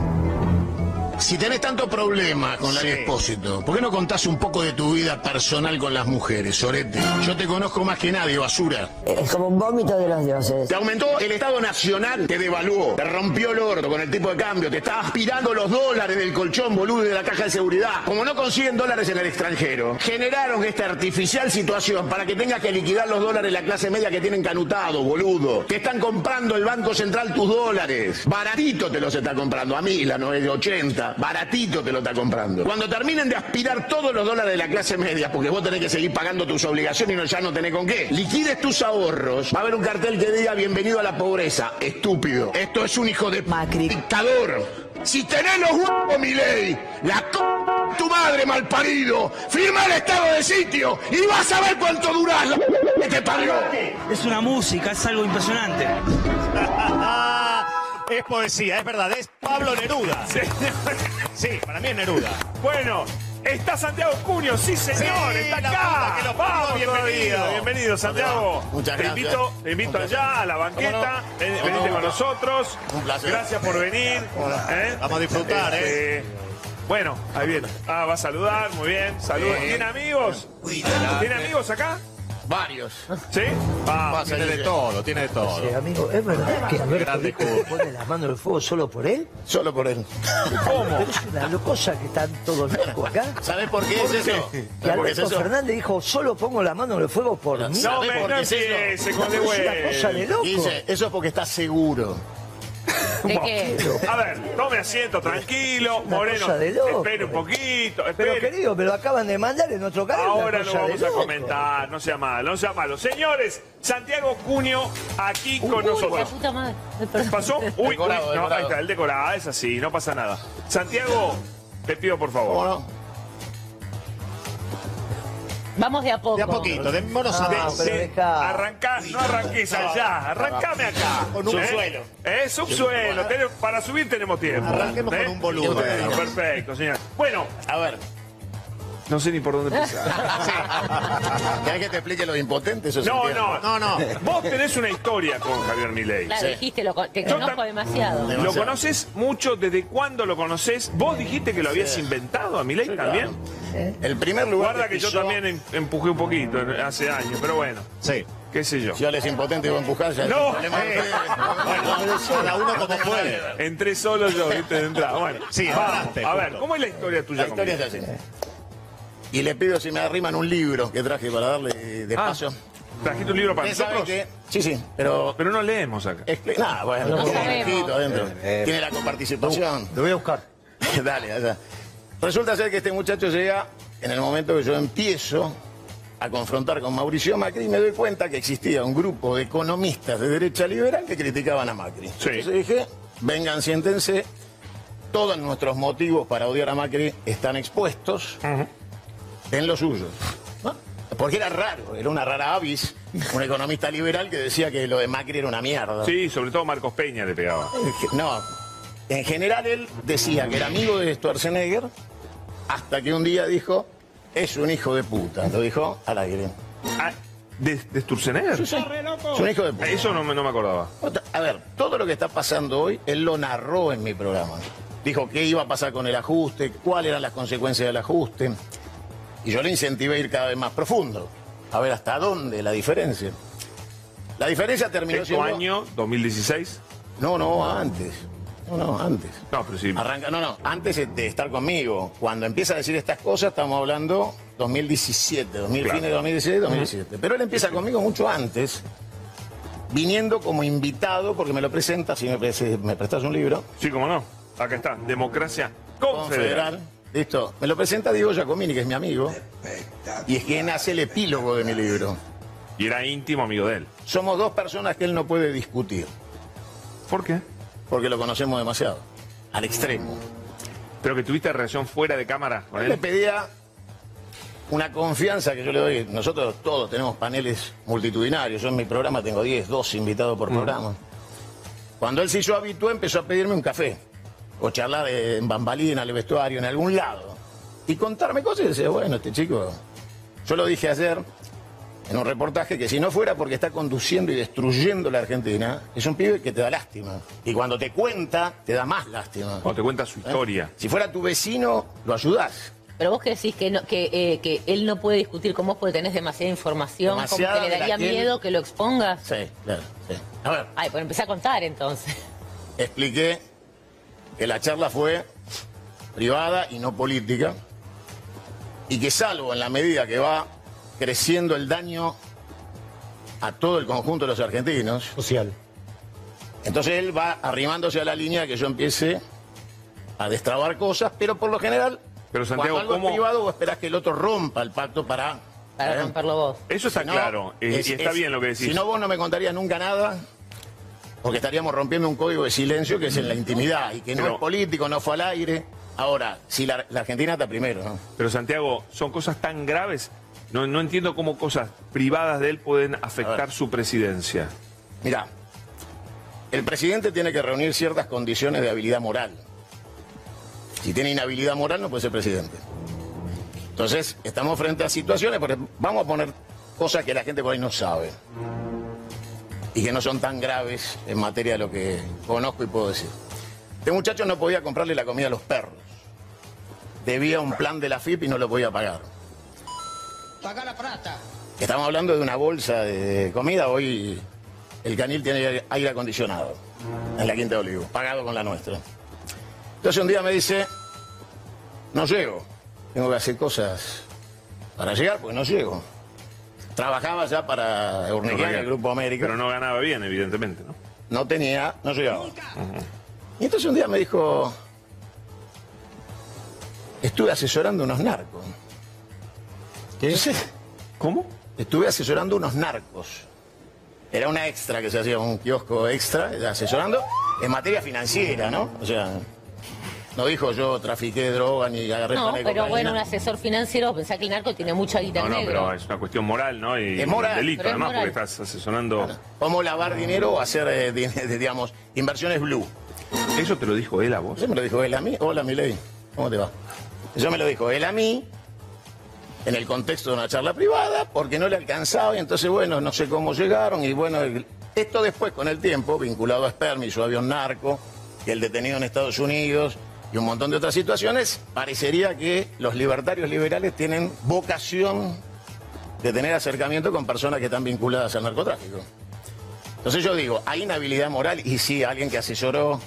Speaker 13: si tenés tanto problema con la expósito, ¿por qué no contás un poco de tu vida personal con las mujeres, Sorete? Yo te conozco más que nadie, basura.
Speaker 19: Es como un vómito de los dioses.
Speaker 13: Te aumentó el Estado Nacional, te devaluó, te rompió el orto con el tipo de cambio, te está aspirando los dólares del colchón, boludo, y de la caja de seguridad. Como no consiguen dólares en el extranjero, generaron esta artificial situación para que tengas que liquidar los dólares la clase media que tienen canutado, boludo. Te están comprando el Banco Central tus dólares. Baratito te los está comprando, a mí, la 980. Baratito te lo está comprando. Cuando terminen de aspirar todos los dólares de la clase media, porque vos tenés que seguir pagando tus obligaciones y no, ya no tenés con qué, liquides tus ahorros, va a haber un cartel que diga bienvenido a la pobreza. Estúpido. Esto es un hijo de Macri. Dictador. Si tenés los huevos, mi ley, la c tu madre malparido, firma el estado de sitio y vas a ver cuánto durás la que te parió.
Speaker 20: Es una música, es algo impresionante.
Speaker 17: Es poesía, es verdad, es Pablo Neruda. Sí, para mí es Neruda.
Speaker 3: Bueno, está Santiago Cunio, sí señor,
Speaker 17: Sí,
Speaker 3: está
Speaker 17: la
Speaker 3: acá.
Speaker 17: que lo parió,
Speaker 3: Vamos,
Speaker 17: bienvenido.
Speaker 3: todavía. Bienvenido, Santiago.
Speaker 13: Muchas
Speaker 3: Te
Speaker 13: gracias.
Speaker 3: invito, te invito
Speaker 13: Un placer.
Speaker 3: allá a la banqueta. Ven- Venite con nosotros.
Speaker 13: Un placer.
Speaker 3: Gracias por venir. ¿eh?
Speaker 17: Vamos a disfrutar,
Speaker 3: Este, Bueno, ahí viene. Ah, va a saludar, muy bien. Saludos.
Speaker 13: Bien.
Speaker 3: ¿Tiene amigos? ¿Tiene amigos acá?
Speaker 13: Varios.
Speaker 3: ¿Sí? Vamos.
Speaker 17: Tiene de todo, tiene de todo.
Speaker 2: Sí, amigo, ¿es verdad que Alberto
Speaker 17: Grande Cuba.
Speaker 2: pone las manos en el fuego solo por él?
Speaker 13: Solo por él.
Speaker 3: ¿Cómo?
Speaker 2: Pero es una cosa que están todos locos acá.
Speaker 13: ¿Sabés por qué es eso?
Speaker 2: Que
Speaker 13: ¿Sabés por qué es
Speaker 2: Alberto
Speaker 13: eso?
Speaker 2: Fernández dijo, solo pongo la mano en el fuego por mí.
Speaker 3: No
Speaker 13: ¿Sabés
Speaker 3: me
Speaker 13: por
Speaker 3: no
Speaker 13: qué es eso?
Speaker 2: Es una cosa de loco.
Speaker 13: Dice, eso es porque está seguro.
Speaker 6: ¿De qué?
Speaker 3: A ver, tome asiento, tranquilo.
Speaker 2: Una
Speaker 3: Moreno,
Speaker 2: cosa de loco.
Speaker 3: espere un poquito.
Speaker 2: Pero
Speaker 3: Espere.
Speaker 2: querido, me lo acaban de mandar en otro canal. una
Speaker 3: Ahora lo
Speaker 2: cosa de
Speaker 3: vamos a
Speaker 2: loco.
Speaker 3: comentar, no sea malo, no sea malo. Señores, Santiago Cunio aquí con
Speaker 6: la
Speaker 3: nosotros.
Speaker 6: puta madre. Ay, perdón.
Speaker 3: ¿Pasó? Uy, uy,
Speaker 13: Decorado,
Speaker 3: no,
Speaker 13: decorado.
Speaker 3: ahí está, el decorado, es así, no pasa nada. Santiago, te pido por
Speaker 13: ¿Cómo
Speaker 3: favor.
Speaker 13: no?
Speaker 6: Vamos de a poco.
Speaker 17: De a poquito, démonos a
Speaker 2: Ah,
Speaker 3: De-
Speaker 2: pero
Speaker 3: de-
Speaker 2: dejá.
Speaker 3: arrancá, no arranques allá, arrancame acá.
Speaker 17: Con un
Speaker 3: ¿Eh?
Speaker 17: subsuelo.
Speaker 3: Eh, subsuelo, para subir tenemos tiempo.
Speaker 17: Arranquemos
Speaker 3: ¿Eh?
Speaker 17: con un.
Speaker 3: Bueno, Perfecto, señor. Bueno,
Speaker 13: A ver,
Speaker 3: no sé ni por dónde empezar. [laughs]
Speaker 13: ¿querés que te explique lo impotente? Eso
Speaker 3: No, no,
Speaker 17: No, no.
Speaker 3: Vos tenés una historia con Javier Milei.
Speaker 6: Claro, dijiste, lo, te
Speaker 3: Yo
Speaker 6: conozco demasiado.
Speaker 3: ¿Lo conoces mucho? ¿Desde cuándo lo conoces? ¿Vos dijiste que lo habías inventado a Milei también?
Speaker 13: El primer lugar
Speaker 3: Guarda que yo también em- empujé un poquito hace años, pero bueno,
Speaker 17: Sí.
Speaker 3: qué sé yo.
Speaker 13: Si yo les impotente y voy a empujar, ya
Speaker 3: No.
Speaker 13: de ustedes.
Speaker 17: Cada uno como puede.
Speaker 3: Entré solo yo, viste, de entrada. Bueno,
Speaker 17: Sí,
Speaker 3: vamos.
Speaker 17: entraste,
Speaker 3: A ver. ¿cómo es la historia tuya
Speaker 13: La historia es así. Y le pido si me arriman un libro que traje para darle de
Speaker 3: Ah. ¿Trajiste un libro para nosotros?
Speaker 13: que- Sí, sí, pero...
Speaker 3: Pero no leemos acá.
Speaker 13: Expli- Nah, bueno,
Speaker 6: No
Speaker 13: tiene un
Speaker 6: sabemos.
Speaker 13: escrito adentro. Tiene la coparticipación.
Speaker 2: Lo voy a buscar. [laughs]
Speaker 13: Dale, allá. Resulta ser que este muchacho llega en el momento que yo empiezo a confrontar con Mauricio Macri y me doy cuenta que existía un grupo de economistas de derecha liberal que criticaban a Macri.
Speaker 3: Sí.
Speaker 13: Entonces dije, vengan, siéntense, todos nuestros motivos para odiar a Macri están expuestos en los suyos. ¿no? Porque era raro, era una rara avis, un economista liberal que decía que lo de Macri era una mierda.
Speaker 3: Sí, sobre todo Marcos Peña le pegaba.
Speaker 13: No, en general él decía que era amigo de Schwarzenegger hasta que un día dijo, es un hijo de puta. Lo dijo al aire.
Speaker 3: Ah, ¿De, de Sturzenegger?
Speaker 13: Sí, sí. Es un hijo de puta.
Speaker 3: Eso no, me- no me acordaba.
Speaker 13: Otra- A ver, todo lo que está pasando hoy, él lo narró en mi programa. Dijo qué iba a pasar con el ajuste, cuáles eran las consecuencias del ajuste. Y yo le incentivé a ir cada vez más profundo, a ver hasta dónde la diferencia. La diferencia terminó
Speaker 3: ¿Sexto
Speaker 13: siendo...
Speaker 3: año, 2016?
Speaker 13: No, no, antes. No, no, antes.
Speaker 3: No, pero sí.
Speaker 13: Arranca, no, no, antes de estar conmigo. Cuando empieza a decir estas cosas, estamos hablando 2017, 2000,
Speaker 3: Claro.
Speaker 13: fines de 2016, 2017. Pero él empieza conmigo mucho antes, viniendo como invitado, porque me lo presenta, si me, me prestas un libro,
Speaker 3: Sí, cómo no. Acá está, Democracia
Speaker 13: confederal.
Speaker 3: Confederal.
Speaker 13: Listo. Me lo presenta Diego Giacomini, que es mi amigo. Y es quien hace el epílogo de mi libro.
Speaker 3: Y era íntimo amigo de él.
Speaker 13: Somos dos personas que él no puede discutir.
Speaker 3: ¿Por qué?
Speaker 13: Porque lo conocemos demasiado. Al extremo.
Speaker 3: Pero que tuviste relación fuera de cámara con
Speaker 13: Le pedía una confianza que yo le doy. Nosotros todos tenemos paneles multitudinarios. Yo en mi programa tengo 10, 12 invitados por programa. Cuando él se hizo habitué, empezó a pedirme un café. O charlar en bambalina, en el vestuario, en algún lado. Y contarme cosas y decía, bueno, este chico. Yo lo dije ayer en un reportaje que si no fuera porque está conduciendo y destruyendo la Argentina, es un pibe que te da lástima. Y cuando te cuenta, te da más lástima.
Speaker 3: Cuando te cuenta su historia.
Speaker 13: Si fuera tu vecino, lo ayudás.
Speaker 6: Pero vos que decís que, no, que, eh, que él no puede discutir con vos porque tenés demasiada información,
Speaker 13: Demasiada
Speaker 6: como que le daría
Speaker 13: que él-
Speaker 6: miedo que lo expongas.
Speaker 13: Sí, claro. sí. A ver,
Speaker 6: Ay, pues empecé a contar entonces.
Speaker 13: expliqué que la charla fue privada y no política. Y que salvo en la medida que va creciendo el daño a todo el conjunto de los argentinos.
Speaker 8: Social.
Speaker 13: Entonces él va arrimándose a la línea que yo empiece a destrabar cosas, pero por lo general,
Speaker 3: Pero, Santiago,
Speaker 13: cuando algo
Speaker 3: ¿cómo-
Speaker 13: es privado, vos esperás que el otro rompa el pacto para...
Speaker 6: Para
Speaker 13: ¿eh?
Speaker 6: romperlo vos.
Speaker 3: Eso está
Speaker 13: Si no,
Speaker 3: claro.
Speaker 13: es-
Speaker 3: y está
Speaker 13: es-
Speaker 3: bien lo que decís.
Speaker 13: Si no, vos no me contarías nunca nada, porque estaríamos rompiendo un código de silencio que es en la intimidad y que no
Speaker 3: Pero-
Speaker 13: es político, no fue al aire. Ahora, si la, la Argentina está primero, ¿no?
Speaker 3: Pero Santiago, son cosas tan graves. No, no entiendo cómo cosas privadas de él pueden afectar su presidencia.
Speaker 13: Mira, el presidente tiene que reunir ciertas condiciones de habilidad moral. Si tiene inhabilidad moral, no puede ser presidente. Entonces, estamos frente a situaciones, porque vamos a poner cosas que la gente por ahí no sabe. Y que no son tan graves en materia de lo que conozco y puedo decir. Este muchacho no podía comprarle la comida a los perros. Debía un plan de la FIP y no lo podía pagar.
Speaker 21: Paga la plata.
Speaker 13: Estamos hablando de una bolsa de comida. Hoy el canil tiene aire acondicionado en la Quinta de Olivo, pagado con la nuestra. Entonces un día me dice, no llego, tengo que hacer cosas para llegar, pues no llego. Trabajaba ya para Urnequian, el Grupo América.
Speaker 3: Pero no ganaba bien, evidentemente, ¿no?
Speaker 13: No tenía, no llegaba. Y entonces un día me dijo, estuve asesorando unos narcos. ¿Qué?
Speaker 3: ¿Cómo?
Speaker 13: Estuve asesorando unos narcos. Era una extra que se hacía, un kiosco extra, asesorando en materia financiera, ¿no? O sea, no dijo yo trafiqué droga ni agarré
Speaker 6: No, pero
Speaker 13: cocaína.
Speaker 6: bueno, un asesor financiero, pensá que el narco tiene mucha guita
Speaker 3: No, no,
Speaker 6: negro.
Speaker 3: pero es una cuestión moral, ¿no? Y
Speaker 13: Es moral,
Speaker 3: delito,
Speaker 6: pero es
Speaker 3: además,
Speaker 6: moral.
Speaker 3: porque estás asesorando.
Speaker 13: Cómo lavar dinero o hacer, eh, [laughs] digamos, inversiones blue.
Speaker 3: ¿Eso te lo dijo él a vos?
Speaker 13: Eso me lo dijo él a mí. Hola, Milei. ¿Cómo te va? Eso me lo dijo él a mí, en el contexto de una charla privada, porque no le alcanzaba y entonces, bueno, no sé cómo llegaron y bueno, esto después con el tiempo, vinculado a Spermi, su avión narco, y el detenido en Estados Unidos y un montón de otras situaciones, parecería que los libertarios liberales tienen vocación de tener acercamiento con personas que están vinculadas al narcotráfico. Entonces yo digo, hay inhabilidad moral y sí, alguien que asesoró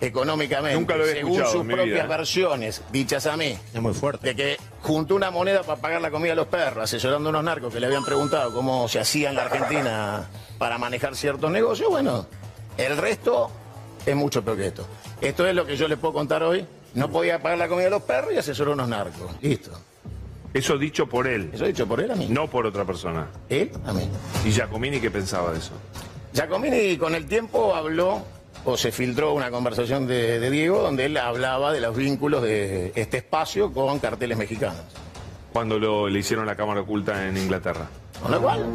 Speaker 13: económicamente,
Speaker 3: Nunca lo había
Speaker 13: según
Speaker 3: escuchado
Speaker 13: sus
Speaker 3: en mi
Speaker 13: propias
Speaker 3: vida, ¿eh?
Speaker 13: versiones, dichas a mí,
Speaker 17: Es muy fuerte.
Speaker 13: de que juntó una moneda para pagar la comida a los perros, asesorando a unos narcos que le habían preguntado cómo se hacía en la Argentina para manejar ciertos negocios, bueno, el resto es mucho peor que esto. Esto es lo que yo les puedo contar hoy. No podía pagar la comida a los perros y asesoró a unos narcos. Listo.
Speaker 3: Eso dicho por él.
Speaker 13: Eso dicho por él a mí.
Speaker 3: No por otra persona.
Speaker 13: Él a mí.
Speaker 3: ¿Y Giacomini qué pensaba de eso?
Speaker 13: Giacomini con el tiempo habló o se filtró una conversación de, de Diego donde él hablaba de los vínculos de este espacio con carteles mexicanos.
Speaker 3: Cuando lo, le hicieron la cámara oculta en Inglaterra.
Speaker 13: Con lo cual,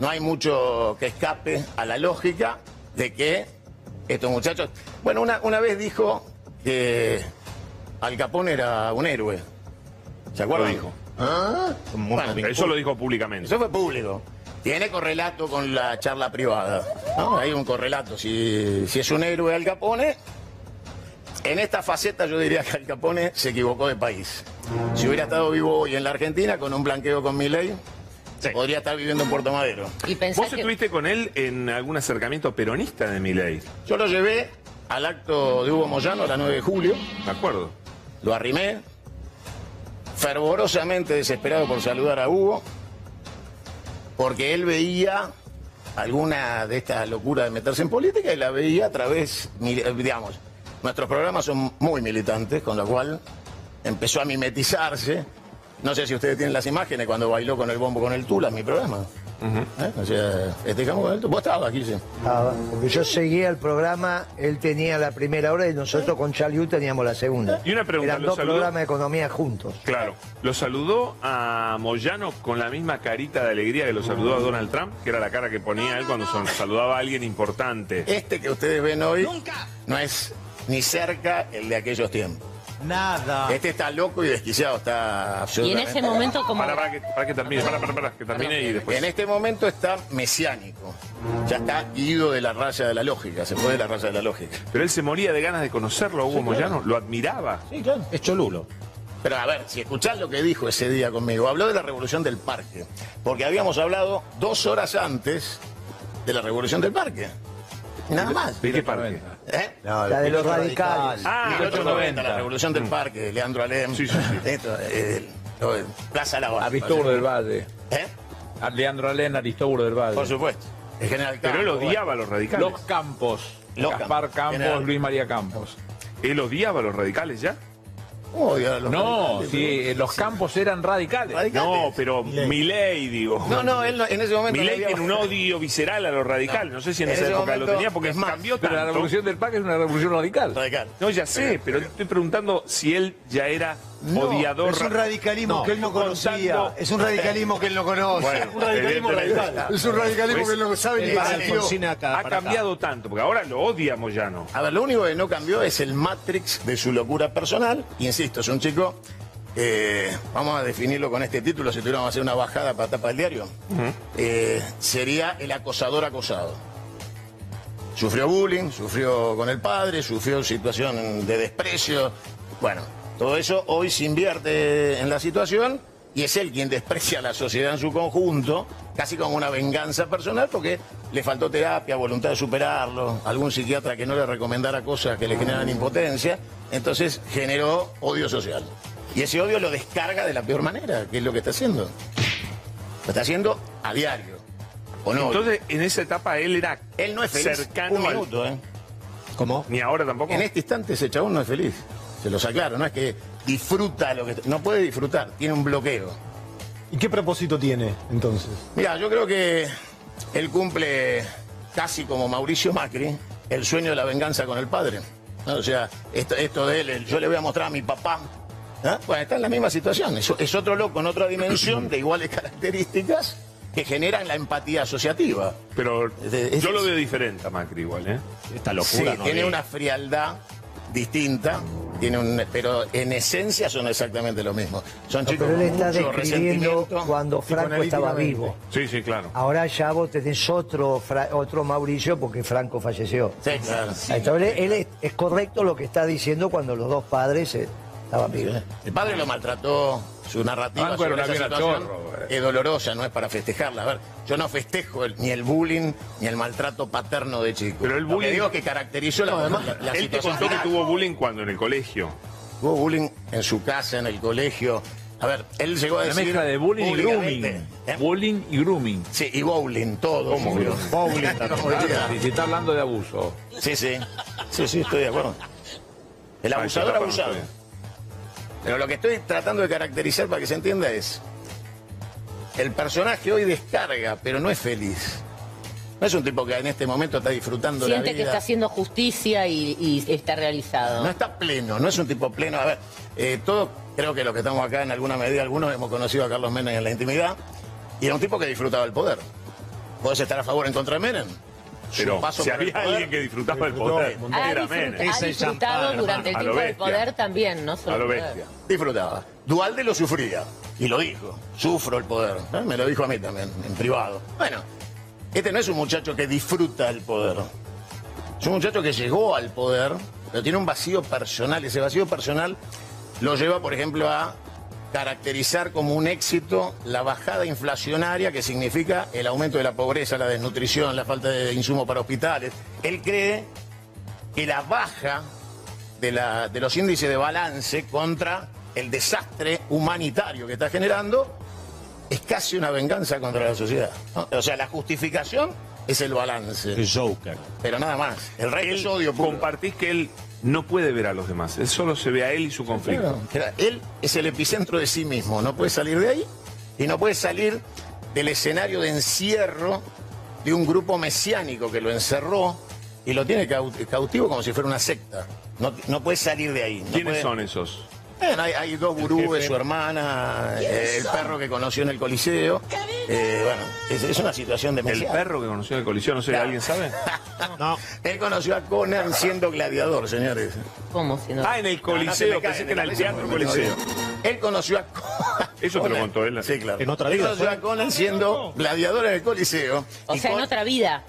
Speaker 13: no hay mucho que escape a la lógica de que estos muchachos... Bueno, una, una vez dijo que Al Capone era un héroe. ¿Se acuerdan?
Speaker 3: Lo dijo.
Speaker 13: ¿Ah? Bueno,
Speaker 3: Eso lo dijo públicamente.
Speaker 13: eso fue público. Tiene correlato con la charla privada. ¿no? Hay un correlato. Si, si es un héroe Al Capone, en esta faceta yo diría que Al Capone se equivocó de país. Si hubiera estado vivo hoy en la Argentina con un blanqueo con mi ley, podría estar viviendo en Puerto Madero.
Speaker 6: Y
Speaker 3: ¿Vos
Speaker 6: que...
Speaker 3: estuviste con él en algún acercamiento peronista de Milei?
Speaker 13: Yo lo llevé al acto de Hugo Moyano, la 9 de julio.
Speaker 3: De acuerdo.
Speaker 13: Lo arrimé, fervorosamente desesperado por saludar a Hugo, porque él veía alguna de estas locuras de meterse en política y la veía a través, eh, digamos, nuestros programas son muy militantes, con lo cual empezó a mimetizarse. No sé si ustedes tienen las imágenes cuando bailó con el bombo con el Tula mi programa. ¿Eh? O sea, festejamos con él. Vos estabas aquí, sí.
Speaker 2: Ah, porque yo seguía el programa, él tenía la primera hora y nosotros con Charlie teníamos la segunda.
Speaker 3: Y una pregunta,
Speaker 2: Eran
Speaker 3: ¿lo
Speaker 2: dos
Speaker 3: saludó?
Speaker 2: programas de economía juntos.
Speaker 3: Claro. ¿Lo saludó a Moyano con la misma carita de alegría que lo saludó a Donald Trump? Que era la cara que ponía él cuando saludaba a alguien importante.
Speaker 13: Este que ustedes ven hoy no es ni cerca el de aquellos tiempos.
Speaker 17: Nada.
Speaker 13: Este está loco y desquiciado, está
Speaker 6: Y en
Speaker 13: absolutamente.
Speaker 6: ese momento como...
Speaker 3: Para, para que, para que termine, para, para, para, que termine y después.
Speaker 13: En este momento está mesiánico. Ya está ido de la raya de la lógica, se fue de la raya de la lógica.
Speaker 3: Pero él se moría de ganas de conocerlo a Hugo Moyano, lo admiraba.
Speaker 13: Sí, claro.
Speaker 17: Es Cholulo.
Speaker 13: Pero a ver, si escuchás lo que dijo ese día conmigo, habló de la revolución del parque. Porque habíamos hablado dos horas antes de la revolución del parque. Nada más.
Speaker 3: ¿De qué parque?
Speaker 13: ¿Eh?
Speaker 2: La de los radicales.
Speaker 13: Ah, 1890, la revolución del parque, de Leandro Alem.
Speaker 3: Sí, sí, sí.
Speaker 13: Esto, eh, Plaza La
Speaker 1: Aristóbulo del Valle.
Speaker 13: ¿Eh?
Speaker 1: Leandro Alén, Aristóbulo del Valle.
Speaker 13: Por supuesto. El general
Speaker 3: Pero él odiaba a los radicales.
Speaker 1: Los Campos.
Speaker 13: Los
Speaker 1: Gaspar
Speaker 13: Campos.
Speaker 1: Campos,
Speaker 13: General.
Speaker 1: Luis María Campos.
Speaker 3: ¿Él odiaba a los radicales ya?
Speaker 13: ¿Cómo odiar a los
Speaker 1: No,
Speaker 13: radicales?
Speaker 1: sí, eh, los Campos eran radicales.
Speaker 3: No, pero Milei, digo.
Speaker 13: No, no, él no- en ese momento.
Speaker 3: Milei
Speaker 13: no
Speaker 3: tiene un [laughs] odio visceral a los radicales. No, sé si en,
Speaker 13: En
Speaker 3: esa
Speaker 13: ese
Speaker 3: época lo tenía porque
Speaker 13: es más,
Speaker 3: cambió
Speaker 1: Pero la
Speaker 3: tanto.
Speaker 1: revolución del parque es una revolución radical.
Speaker 13: Radical.
Speaker 3: No, ya sé, pero estoy preguntando si él ya era odiador.
Speaker 13: es un radicalismo que él no conocía.
Speaker 3: contando-
Speaker 13: Es un radicalismo que él no conoce.
Speaker 3: Bueno,
Speaker 13: un radicalismo radical. Es un radicalismo que él no sabe ni
Speaker 17: El. Alfonsín acá,
Speaker 3: Ha
Speaker 17: acá.
Speaker 3: cambiado tanto, porque ahora lo odia Moyano.
Speaker 13: A ver, lo único que no cambió es el matrix de su locura personal. Y insisto, es un chico, eh, vamos a definirlo con este título, si tuviéramos que hacer una bajada para tapa del diario, eh, sería el acosador acosado. Sufrió bullying, sufrió con el padre, sufrió situación de desprecio. Bueno, todo eso hoy se invierte en la situación y es él quien desprecia a la sociedad en su conjunto, casi como una venganza personal, porque le faltó terapia, voluntad de superarlo, algún psiquiatra que no le recomendara cosas que le generan impotencia, entonces generó odio social. Y ese odio lo descarga de la peor manera, que es lo que está haciendo. Lo está haciendo a diario. ¿O no?
Speaker 3: Entonces, en esa etapa él era
Speaker 13: Él no es feliz.
Speaker 3: cercano
Speaker 13: Un
Speaker 3: al-
Speaker 13: minuto, ¿eh?
Speaker 17: ¿Cómo?
Speaker 3: Ni ahora tampoco.
Speaker 13: En este instante ese chabón no es feliz. Se los aclaro, no es que disfruta lo que... No puede disfrutar, tiene un bloqueo.
Speaker 8: ¿Y qué propósito tiene entonces?
Speaker 13: Mira, yo creo que él cumple casi como Mauricio Macri el sueño de la venganza con el padre. ¿no? O sea, esto, esto de él, el yo le voy a mostrar a mi papá. ¿ah? Bueno, está en la misma situación. Es, es otro loco en otra dimensión de iguales [laughs] características que generan la empatía asociativa.
Speaker 3: Pero
Speaker 13: es-
Speaker 3: yo lo veo diferente a Macri igual, ¿eh?
Speaker 17: Esta
Speaker 13: Sí,
Speaker 17: locura no
Speaker 13: tiene
Speaker 17: vi.
Speaker 13: una frialdad distinta, tiene un, pero en esencia son exactamente lo mismo. Son chicos
Speaker 2: Pero él está
Speaker 13: mucho
Speaker 2: describiendo cuando Franco estaba vivo.
Speaker 3: Sí, sí, claro.
Speaker 2: Ahora ya vos tenés otro, otro Mauricio porque Franco falleció.
Speaker 13: Sí, claro.
Speaker 2: Entonces él es, es correcto lo que está diciendo cuando los dos padres eh, estaban vivos.
Speaker 13: El padre lo maltrató, su narrativa
Speaker 1: era
Speaker 13: sobre esa situación
Speaker 1: chorro,
Speaker 13: es dolorosa, no es para festejarla. A ver, yo no festejo el- ni el bullying ni el maltrato paterno de chico.
Speaker 3: Pero el
Speaker 13: Lo que
Speaker 3: bullying-
Speaker 13: digo es que caracterizó la,
Speaker 3: No, además,
Speaker 13: la- la
Speaker 3: él te
Speaker 13: situación.
Speaker 3: contó que tuvo bullying cuando en el colegio.
Speaker 13: Tuvo bullying en su casa, en el colegio. A ver, él llegó a decir...
Speaker 1: mezcla de bullying y grooming.
Speaker 13: ¿eh?
Speaker 1: Bullying y grooming.
Speaker 13: Sí, y bowling, todo.
Speaker 1: ¿Cómo?
Speaker 13: sufrió. Bowling, [laughs]
Speaker 1: Si se está hablando de abuso.
Speaker 13: Sí, sí. Sí, sí, estoy de acuerdo. El
Speaker 3: Ah,
Speaker 13: abusador abusado. Pero lo que estoy tratando de caracterizar para que se entienda es. El personaje hoy descarga, pero no es feliz. No es un tipo que en este momento está disfrutando la
Speaker 6: Siente
Speaker 13: vida.
Speaker 6: que está haciendo justicia y, y está realizado.
Speaker 13: No está pleno, no es un tipo pleno. A ver, eh, todos, creo que los que estamos acá en alguna medida, algunos hemos conocido a Carlos Menem en la intimidad, y era un tipo que disfrutaba el poder. ¿Podés estar a favor o en contra de Menem?
Speaker 3: Pero
Speaker 13: paso
Speaker 3: si había
Speaker 13: poder-
Speaker 3: alguien que disfrutaba el poder,
Speaker 6: Ha,
Speaker 3: era
Speaker 6: disfrut-
Speaker 3: Menem.
Speaker 6: ha disfrutado durante el tiempo del poder también, no solo
Speaker 3: A lo
Speaker 6: el poder.
Speaker 3: bestia.
Speaker 13: disfrutaba. Dualde lo sufría y lo dijo. Sufro el poder. ¿Eh? Me lo dijo a mí también, en privado. Bueno, este no es un muchacho que disfruta el poder. Es un muchacho que llegó al poder, pero tiene un vacío personal. Ese vacío personal lo lleva, por ejemplo, a caracterizar como un éxito la bajada inflacionaria que significa el aumento de la pobreza, la desnutrición, la falta de insumos para hospitales. Él cree que la baja de, la- de los índices de balance contra el desastre humanitario que está generando es casi una venganza contra la sociedad. ¿no? O sea, la justificación es el balance.
Speaker 17: El Joker.
Speaker 13: Pero nada más. El rey es odio puro.
Speaker 3: compartís que él no puede ver a los demás. Él solo se ve a él y su conflicto.
Speaker 13: Claro, él es el epicentro de sí mismo, no puede salir de ahí y no puede salir del escenario de encierro de un grupo mesiánico que lo encerró y lo tiene cau- cautivo como si fuera una secta. No, no puede salir de ahí. no
Speaker 3: ¿Quiénes
Speaker 13: puede-
Speaker 3: son esos?
Speaker 13: Bueno, hay, hay dos gurúes, su hermana, eh, el perro que conoció en el Coliseo. Eh, bueno, es, es una situación de
Speaker 3: El perro que conoció en el coliseo, no sé,
Speaker 13: Claro.
Speaker 3: ¿alguien sabe? [laughs]
Speaker 13: No. Él conoció a Conan siendo gladiador, señores.
Speaker 6: ¿Cómo?
Speaker 3: Ah, en el
Speaker 13: No, no
Speaker 3: coliseo,
Speaker 13: se me cae,
Speaker 3: pensé que era el teatro coliseo.
Speaker 13: Él conoció a Conan.
Speaker 3: Eso te lo contó él.
Speaker 13: Sí, claro.
Speaker 17: En otra
Speaker 13: Él
Speaker 17: vida,
Speaker 13: conoció
Speaker 17: fue.
Speaker 13: a Conan siendo gladiador en el Coliseo.
Speaker 6: O sea, en
Speaker 13: Con-
Speaker 6: otra vida.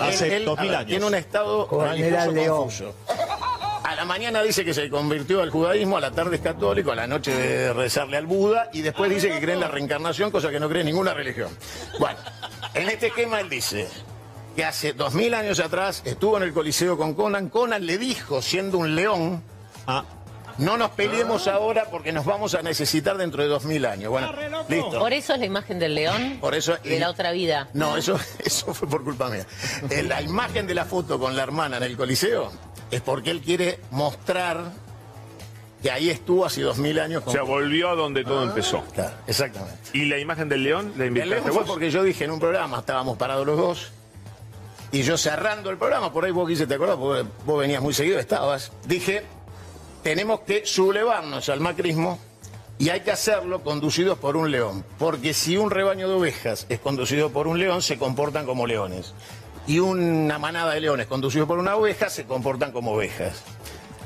Speaker 17: Hace
Speaker 13: él,
Speaker 17: dos mil años.
Speaker 13: Tiene un estado religioso
Speaker 2: era el león.
Speaker 13: confuso. La mañana dice que se convirtió al judaísmo, a la tarde es católico, a la noche de rezarle al Buda y después dice que cree en la reencarnación, cosa que no cree en ninguna religión. Bueno, en este esquema él dice que hace dos mil años atrás estuvo en el Coliseo con Conan. Conan le dijo, siendo un león,
Speaker 17: Ah,
Speaker 13: no nos peleemos ahora porque nos vamos a necesitar dentro de dos mil años. Bueno, listo.
Speaker 6: Por eso es la imagen del león
Speaker 13: Por eso
Speaker 6: de la otra vida.
Speaker 13: no, eso, [laughs] eso fue por culpa mía. Eh, La imagen de la foto con la hermana en el Coliseo es porque él quiere mostrar que ahí estuvo hace dos mil años.
Speaker 3: O
Speaker 13: con-
Speaker 3: sea, volvió a donde todo empezó.
Speaker 13: Claro, exactamente.
Speaker 3: ¿Y la imagen del león la
Speaker 13: El león
Speaker 3: invitaste
Speaker 13: fue
Speaker 3: vos?
Speaker 13: porque yo dije en un programa, estábamos parados los dos, y yo cerrando el programa, por ahí vos quise, ¿te acordás? Porque vos venías muy seguido, estabas. Dije, tenemos que sublevarnos al macrismo y hay que hacerlo conducidos por un león. Porque si un rebaño de ovejas es conducido por un león, se comportan como leones. Y una manada de leones conducidos por una oveja, se comportan como ovejas.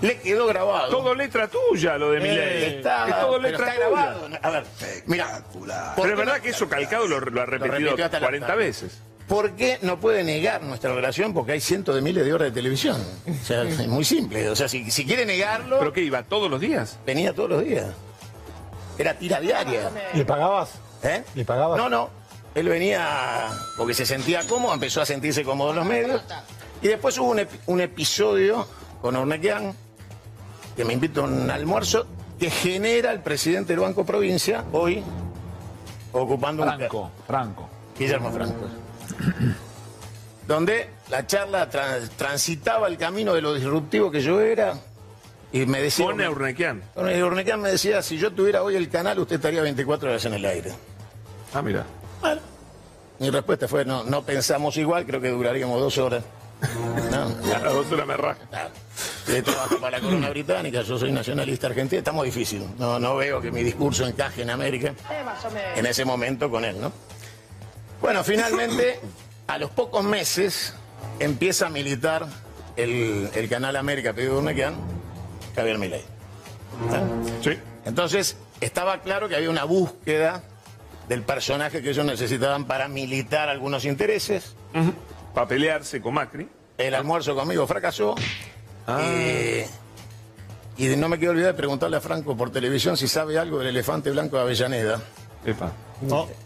Speaker 13: Le quedó grabado.
Speaker 3: Todo letra tuya lo de
Speaker 13: Eh,
Speaker 3: Milei.
Speaker 13: está-
Speaker 3: es todo letra
Speaker 13: está
Speaker 3: tuya.
Speaker 13: grabado. A ver, mira. ¿por
Speaker 3: Pero es verdad
Speaker 13: no-
Speaker 3: que eso calcado lo, lo ha repetido
Speaker 13: hasta la
Speaker 3: 40
Speaker 13: tarde.
Speaker 3: veces.
Speaker 13: ¿Por qué no puede negar nuestra relación? Porque hay cientos de miles de horas de televisión. O sea, [laughs] es muy simple. O sea, si, si quiere negarlo,
Speaker 3: ¿Pero qué iba todos los días?
Speaker 13: venía todos los días. Era tira diaria.
Speaker 8: ¿Le pagabas?
Speaker 13: ¿Eh?
Speaker 8: ¿Le pagabas?
Speaker 13: No, no. Él venía porque se sentía cómodo, empezó a sentirse cómodo en los medios. Y después hubo un, ep- un episodio con Ornequian, que me invita a un almuerzo, que genera el presidente del Banco Provincia, hoy, ocupando un
Speaker 1: Franco, Franco.
Speaker 13: Guillermo Franco. [clears throat] Donde la charla tran- transitaba el camino de lo disruptivo que yo era y me decía...
Speaker 3: Con Eurnequian.
Speaker 13: Con Urnequian me decía, si yo tuviera hoy el canal, usted estaría 24 horas en el aire.
Speaker 3: Ah, mira.
Speaker 13: Mi respuesta fue, no, no pensamos igual, creo que duraríamos dos horas. No, [laughs]
Speaker 3: A las dos horas me raja.
Speaker 13: claro. Yo trabajo para la corona británica, yo soy nacionalista argentino, está muy difícil. No, no veo que mi discurso encaje en América en ese momento con él, ¿no? Bueno, finalmente, a los pocos meses, empieza a militar el, el canal América pedido de Urnequian, Javier Milei.
Speaker 3: Sí.
Speaker 13: Entonces, estaba claro que había una búsqueda del personaje que ellos necesitaban para militar algunos intereses.
Speaker 3: Para pelearse con Macri.
Speaker 13: El almuerzo conmigo fracasó. Eh, y no me quiero olvidar de preguntarle a Franco por televisión si sabe algo del elefante blanco de Avellaneda.
Speaker 3: Epa.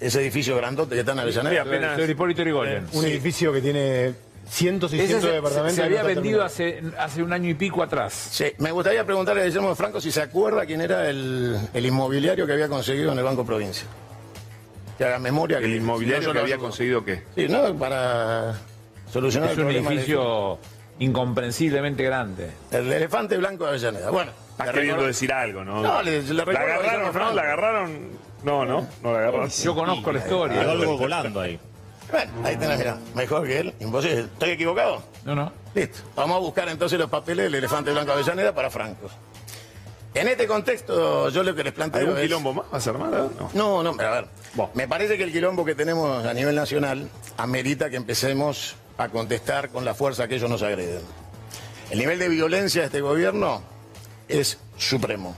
Speaker 13: Ese edificio grandote que está en Avellaneda.
Speaker 3: Sí, apenas-
Speaker 1: Hipólito Yrigoyen.
Speaker 8: Un edificio que tiene cientos y
Speaker 1: Ese
Speaker 8: cientos
Speaker 1: se,
Speaker 8: de departamentos.
Speaker 1: se había vendido hace un año y pico atrás.
Speaker 13: Sí, me gustaría preguntarle a Guillermo Franco si se acuerda quién era el, el inmobiliario que había conseguido en el Banco Provincia. Que haga memoria.
Speaker 3: El
Speaker 13: que-
Speaker 3: inmobiliario
Speaker 13: no
Speaker 3: que había conseguido qué.
Speaker 13: Sí, ¿no? Para solucionar
Speaker 1: Es
Speaker 13: el
Speaker 1: un edificio incomprensiblemente grande.
Speaker 13: El elefante blanco de Avellaneda. Bueno,
Speaker 3: Estás queriendo decir algo, ¿no?
Speaker 13: No, le- le
Speaker 3: la
Speaker 13: recuerdo
Speaker 3: agarraron, ¿no?
Speaker 13: Franco.
Speaker 3: La agarraron. No, no, no la agarraron.
Speaker 1: Yo conozco la historia.
Speaker 17: Quedó algo volando ahí.
Speaker 13: Bueno, ahí tenés, mirá, mejor que él, imposible. ¿Estoy equivocado?
Speaker 1: No, no.
Speaker 13: Listo. Vamos a buscar entonces los papeles del elefante blanco de Avellaneda para Franco. En este contexto, yo lo que les planteo
Speaker 3: ¿Algún
Speaker 13: es...
Speaker 3: quilombo más vas a armar? No.
Speaker 13: No, no, pero a ver. Me parece que el quilombo que tenemos a nivel nacional amerita que empecemos a contestar con la fuerza que ellos nos agreden. El nivel de violencia de este gobierno es supremo.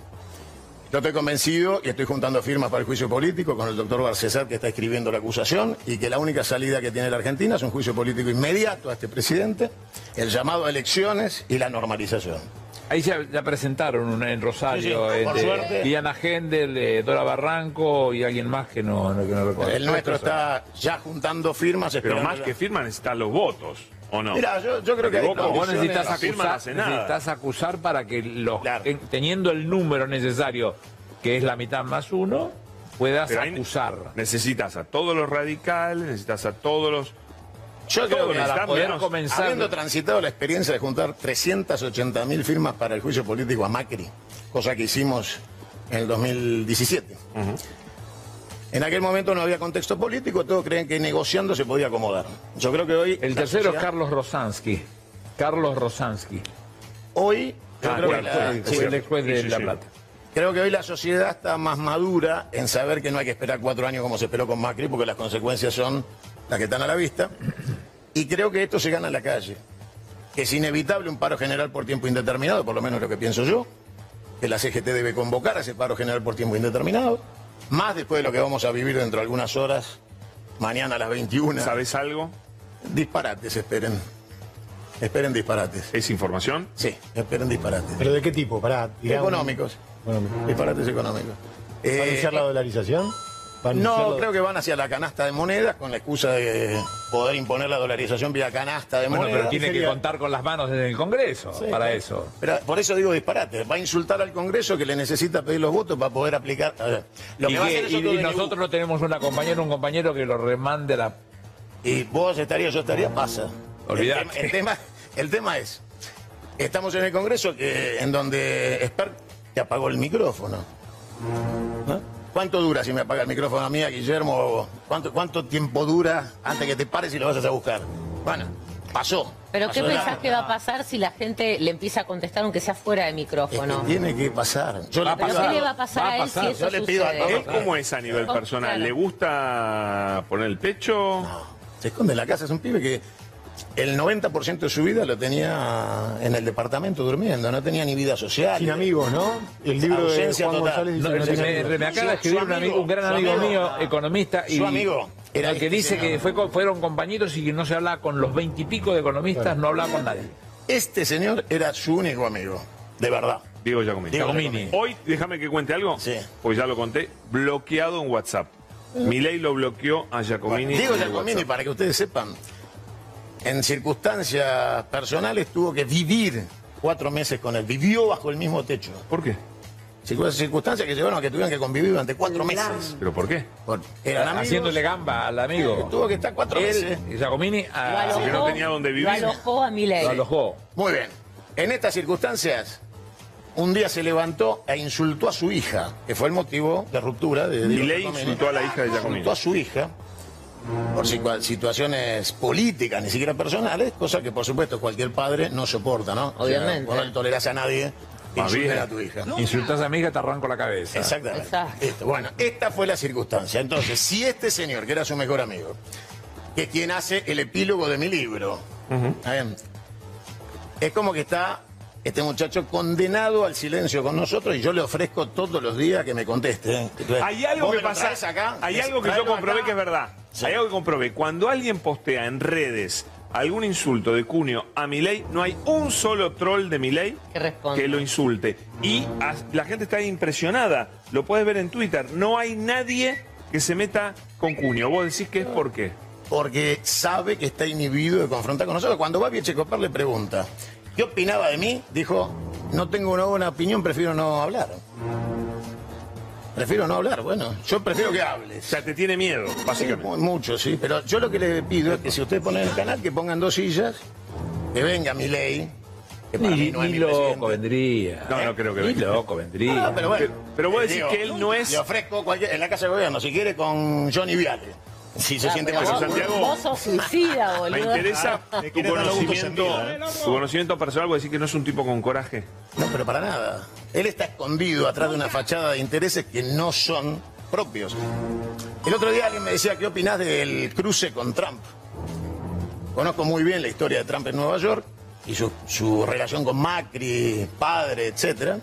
Speaker 13: Yo estoy convencido y estoy juntando firmas para el juicio político con el doctor Barcesar que está escribiendo la acusación y que la única salida que tiene la Argentina es un juicio político inmediato a este presidente, el llamado a elecciones y la normalización.
Speaker 1: Ahí ya, ya presentaron una en Rosario,
Speaker 13: Sí, sí,
Speaker 1: eh,
Speaker 13: por suerte.
Speaker 1: Diana Gendel, de Dora Barranco y alguien más que no, no, que no recuerdo.
Speaker 13: El nuestro está ya juntando firmas
Speaker 3: Pero más
Speaker 13: la-
Speaker 3: que firman necesitan los votos, ¿o no?
Speaker 13: Mira, yo, yo creo que
Speaker 3: vos-
Speaker 1: Vos
Speaker 13: condiciones-
Speaker 1: necesitas
Speaker 3: no
Speaker 1: acusar, necesitas acusar para que los,
Speaker 13: Claro.
Speaker 1: teniendo el número necesario, que es la mitad más uno, puedas acusar.
Speaker 3: Necesitas a todos los radicales, necesitas a todos los.
Speaker 13: Yo creo que
Speaker 1: para poder comenzar-
Speaker 13: habiendo transitado la experiencia de juntar 380 mil firmas para el juicio político a Macri, cosa que hicimos en el 2017. En aquel momento no había contexto político, todos creen que negociando se podía acomodar. Yo creo que hoy...
Speaker 1: El tercero es Carlos Rosansky. Carlos Rosansky.
Speaker 13: Hoy... yo
Speaker 1: Ah,
Speaker 13: creo
Speaker 1: fue
Speaker 13: que la-
Speaker 1: el
Speaker 13: sí,
Speaker 1: de
Speaker 13: sí,
Speaker 1: La. Plata.
Speaker 13: Creo que hoy la sociedad está más madura en saber que no hay que esperar cuatro años como se esperó con Macri, porque las consecuencias son las que están a la vista. Y creo que esto se gana en la calle. Que es inevitable un paro general por tiempo indeterminado, por lo menos lo que pienso yo. Que la CGT debe convocar a ese paro general por tiempo indeterminado. Más después de lo que vamos a vivir dentro de algunas horas, mañana a las 21.
Speaker 3: ¿Sabes algo?
Speaker 13: Disparates, esperen. Esperen disparates.
Speaker 3: ¿Es información?
Speaker 13: Sí, esperen disparates.
Speaker 8: ¿Pero de qué tipo? Digamos-
Speaker 13: Económicos. Disparates económicos.
Speaker 8: ¿Va a anunciar la dolarización? ¿Va a anunciar
Speaker 13: No, creo que van hacia la canasta de monedas con la excusa de poder imponer la dolarización vía canasta de
Speaker 1: Bueno,
Speaker 13: monedas.
Speaker 1: pero tiene que contar con las manos desde el Congreso
Speaker 13: Sí,
Speaker 1: para
Speaker 13: claro.
Speaker 1: eso.
Speaker 13: Pero por eso digo disparate. Va a insultar al Congreso que le necesita pedir los votos para poder aplicar. a ver, lo
Speaker 1: y
Speaker 13: que va a
Speaker 1: que- y- y nosotros no tenemos una compañera, un compañero que lo remande a la.
Speaker 13: Y vos estarías, yo estaría, pasa.
Speaker 1: Olvidate.
Speaker 13: El, tema- el tema, el tema es, estamos en el Congreso que en donde Esper te apagó el micrófono. ¿No? ¿Cuánto dura si me apaga el micrófono a mí, a Guillermo? ¿Cuánto, ¿Cuánto tiempo dura antes que te pares y lo vas a buscar? Bueno, pasó.
Speaker 6: ¿Pero qué
Speaker 13: Pasó
Speaker 6: pensás que va a pasar si la gente le empieza a contestar aunque sea fuera de
Speaker 13: Es
Speaker 6: micrófono?
Speaker 13: que tiene que pasar. Yo
Speaker 6: ¿Pero
Speaker 13: pido
Speaker 6: qué
Speaker 13: a-
Speaker 6: le va a pasar a él si eso
Speaker 13: Yo le pido a
Speaker 6: sucede?
Speaker 3: ¿Él cómo es a nivel personal? ¿Le gusta poner el pecho?
Speaker 13: Se esconde en la casa, es un pibe que el 90% de su vida lo tenía en el departamento durmiendo, no tenía ni vida social.
Speaker 8: Sin amigos, ¿no? El libro de Juan
Speaker 13: total.
Speaker 8: González dice
Speaker 1: No,
Speaker 8: que no
Speaker 1: me,
Speaker 8: amigos.
Speaker 1: me acaba de escribir un, amigo, un gran amigo,
Speaker 13: amigo.
Speaker 1: mío, economista, y,
Speaker 13: Su amigo era
Speaker 1: el que
Speaker 13: este
Speaker 1: dice que fue, fueron compañeros y que no se hablaba con los veintipico de economistas, no hablaba con nadie.
Speaker 13: Este señor era su único amigo, de verdad.
Speaker 3: Diego Giacomini.
Speaker 13: Diego
Speaker 1: Giacomini.
Speaker 3: Hoy, déjame que cuente algo,
Speaker 13: Sí.
Speaker 3: porque ya lo conté, bloqueado en WhatsApp. Milei lo bloqueó a Giacomini.
Speaker 13: Diego Giacomini,
Speaker 3: WhatsApp.
Speaker 13: para que ustedes sepan, en circunstancias personales tuvo que vivir cuatro meses con él. Vivió bajo el mismo techo.
Speaker 3: ¿Por qué?
Speaker 13: Circun- Circunstancias que llevaron a que tuvieran que convivir durante cuatro meses.
Speaker 3: ¿Pero por qué?
Speaker 13: Por- Eran amigos.
Speaker 1: Haciéndole gamba al amigo.
Speaker 13: Tuvo que estar cuatro meses.
Speaker 1: Y Giacomini
Speaker 6: Lo
Speaker 1: a,
Speaker 6: alojó,
Speaker 3: que no tenía dónde vivir.
Speaker 6: Lo alojó a Milei.
Speaker 1: lo alojó.
Speaker 13: Muy bien. En estas circunstancias, un día se levantó e insultó a su hija, que fue el motivo de ruptura de
Speaker 3: Milei insultó a la hija de Giacomini.
Speaker 13: Insultó a su hija por situa- situaciones políticas, ni siquiera personales, cosa que por supuesto cualquier padre no soporta, ¿no? O sea,
Speaker 6: Obviamente.
Speaker 13: vos no le tolerás a nadie
Speaker 3: bien.
Speaker 13: a tu hija.
Speaker 1: Insultás a mi hija, te arranco la cabeza.
Speaker 13: Exactamente.
Speaker 6: Exacto.
Speaker 13: Esto, Bueno, esta fue la circunstancia. Entonces, si este señor, que era su mejor amigo, que es quien hace el epílogo de mi libro, ¿está bien? es como que está este muchacho condenado al silencio con nosotros y yo le ofrezco todos los días que me conteste. ¿eh? Entonces,
Speaker 3: Hay algo que pasa.
Speaker 13: acá,
Speaker 3: hay algo que yo comprobé
Speaker 13: acá.
Speaker 3: que es verdad.
Speaker 13: Sí.
Speaker 3: Hay algo que comprobé. Cuando alguien postea en redes algún insulto de Cunio a Milei, no hay un solo troll de Milei
Speaker 6: Que
Speaker 3: lo insulte. Y la gente está impresionada. Lo puedes ver en Twitter. No hay nadie que se meta con Cunio. Vos decís que es por qué.
Speaker 13: porque sabe que está inhibido de confrontar con nosotros. Cuando Babi Echecopar le pregunta, ¿qué opinaba de mí? Dijo, no tengo una buena opinión, prefiero no hablar. Prefiero no hablar, bueno, yo prefiero que hables.
Speaker 3: O sea, te tiene miedo, básicamente.
Speaker 13: mucho, sí, pero yo lo que le pido es que si ustedes ponen el canal, que pongan dos sillas, que venga mi ley, que para
Speaker 1: Ni,
Speaker 13: mí no es
Speaker 1: ni
Speaker 13: mi
Speaker 1: loco
Speaker 13: presidente.
Speaker 1: vendría.
Speaker 3: No, no creo que
Speaker 1: Ni
Speaker 3: venga.
Speaker 1: loco vendría.
Speaker 13: Ah, pero bueno,
Speaker 3: Pero- pero vos decís
Speaker 13: digo,
Speaker 3: que él no es-
Speaker 13: Le ofrezco cualquier, en la Casa de Gobierno, si quiere, con Johnny Viale. Si se siente
Speaker 6: vos,
Speaker 3: Santiago-
Speaker 6: vos sos suicida,
Speaker 3: Me
Speaker 6: boludo.
Speaker 3: interesa
Speaker 17: te
Speaker 3: tu conocimiento,
Speaker 17: ¿eh?
Speaker 3: tu conocimiento personal, vos decís que no es un tipo con coraje.
Speaker 13: No, pero para nada. Él está escondido atrás de una fachada de intereses que no son propios. El otro día alguien me decía, ¿qué opinás del cruce con Trump? Conozco muy bien la historia de Trump en Nueva York y su, su relación con Macri, padre, etcétera.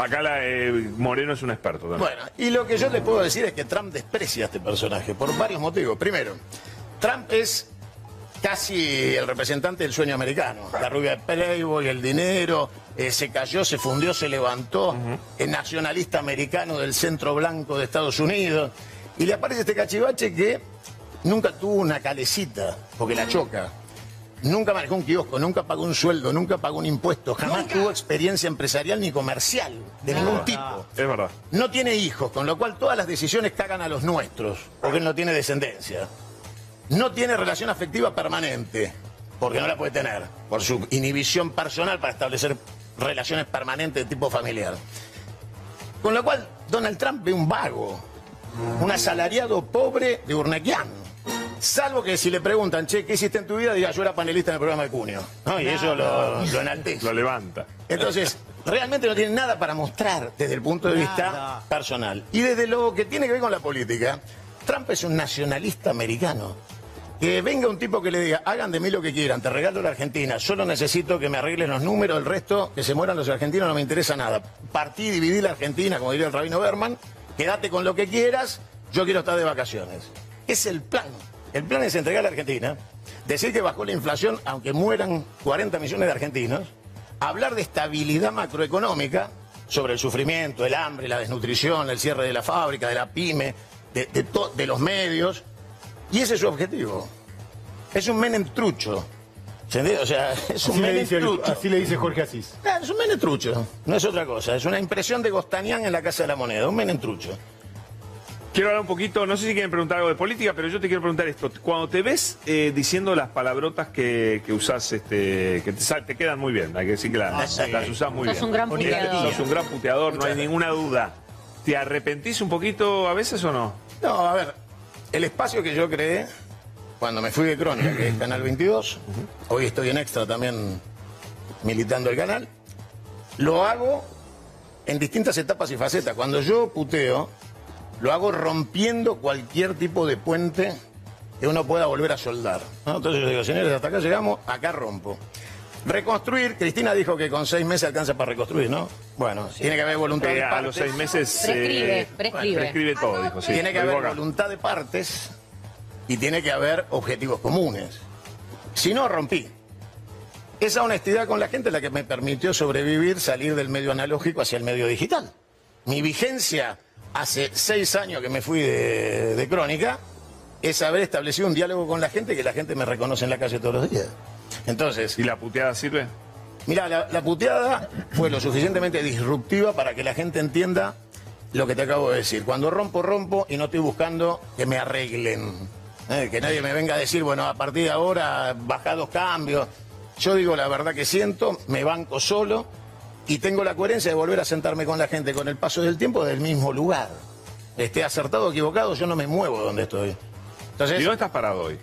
Speaker 3: Acá la, eh, Moreno es un experto también.
Speaker 13: Bueno, y lo que yo les puedo decir es que Trump desprecia a este personaje por varios motivos. Primero, Trump es casi el representante del sueño americano. La rubia de Playboy, el dinero, eh, se cayó, se fundió, se levantó, el nacionalista americano del centro blanco de Estados Unidos. Y le aparece este cachivache que nunca tuvo una calecita, porque la choca. Nunca manejó un kiosco, nunca pagó un sueldo, nunca pagó un impuesto, jamás tuvo experiencia empresarial ni comercial, de ningún tipo.
Speaker 3: Es verdad.
Speaker 13: No tiene hijos, con lo cual todas las decisiones cagan a los nuestros, porque él no tiene descendencia. No tiene relación afectiva permanente, porque no la puede tener, por su inhibición personal para establecer relaciones permanentes de tipo familiar. Con lo cual, Donald Trump ve un vago. un asalariado pobre de Urnequian. Salvo que si le preguntan, che, ¿qué hiciste en tu vida? Diga, yo era panelista en el programa de Cunio. ¿no? Y eso lo, lo enaltece.
Speaker 3: Lo levanta.
Speaker 13: Entonces, realmente no tiene nada para mostrar desde el punto de vista personal. Y desde lo que tiene que ver con la política, Trump es un nacionalista americano. Que venga un tipo que le diga, hagan de mí lo que quieran, te regalo la Argentina, solo necesito que me arreglen los números, el resto, que se mueran los argentinos, no me interesa nada. Partí y dividí la Argentina, como diría el rabino Berman, quédate con lo que quieras, yo quiero estar de vacaciones. Es el plan. El plan es entregar a la Argentina, decir que bajó la inflación, aunque mueran 40 millones de argentinos, hablar de estabilidad macroeconómica, sobre el sufrimiento, el hambre, la desnutrición, el cierre de la fábrica, de la pyme, de, de to- de los medios, y ese es su objetivo. Es un Menem trucho. ¿Se entiende? O sea, [laughs] es un
Speaker 8: Así le,
Speaker 13: Menem
Speaker 8: dice, el-
Speaker 13: trucho.
Speaker 8: así le dice Jorge Asís.
Speaker 13: Ah, Es un Menem trucho, no es otra cosa. Es una impresión de Gostanián en la Casa de la Moneda, un Menem trucho.
Speaker 3: Quiero hablar un poquito, no sé si quieren preguntar algo de política, pero yo te quiero preguntar esto. Cuando te ves eh, diciendo las palabrotas que, que usás, este, que te, quedan muy bien, hay que decir que las,
Speaker 13: Ah, sí.
Speaker 3: las usás muy
Speaker 6: Sos
Speaker 3: bien.
Speaker 6: un gran puteador.
Speaker 3: Sos un gran puteador, no hay ninguna duda. ¿Te arrepentís un poquito a veces o no?
Speaker 13: No, a ver, el espacio que yo creé cuando me fui de Crónica, que es Canal 22, hoy estoy en Extra también militando el canal, lo hago en distintas etapas y facetas. Cuando yo puteo, lo hago rompiendo cualquier tipo de puente que uno pueda volver a soldar. ¿no? Entonces yo digo, señores, hasta acá llegamos, acá rompo. Reconstruir, Cristina dijo que con seis meses alcanza para reconstruir, ¿no? Bueno, tiene que haber voluntad
Speaker 3: Eh,
Speaker 13: de
Speaker 3: a los
Speaker 13: partes.
Speaker 3: seis meses...
Speaker 6: Prescribe,
Speaker 3: eh,
Speaker 6: prescribe.
Speaker 3: prescribe todo, dijo. sí.
Speaker 13: tiene que haber
Speaker 3: acá.
Speaker 13: voluntad de partes y tiene que haber objetivos comunes. Si no, rompí. Esa honestidad con la gente es la que me permitió sobrevivir, salir del medio analógico hacia el medio digital. Mi vigencia hace seis años que me fui de, de crónica es haber establecido un diálogo con la gente que la gente me reconoce en la calle todos los días. Entonces.
Speaker 3: ¿Y la puteada sirve?
Speaker 13: Mira, la, la puteada fue lo suficientemente disruptiva para que la gente entienda lo que te acabo de decir. Cuando rompo, rompo y no estoy buscando que me arreglen. Eh, que nadie me venga a decir, bueno, a partir de ahora baja dos cambios. Yo digo la verdad que siento, me banco solo y tengo la coherencia de volver a sentarme con la gente con el paso del tiempo del mismo lugar. Esté acertado o equivocado, yo no me muevo donde estoy. Entonces,
Speaker 3: ¿Y dónde estás parado hoy?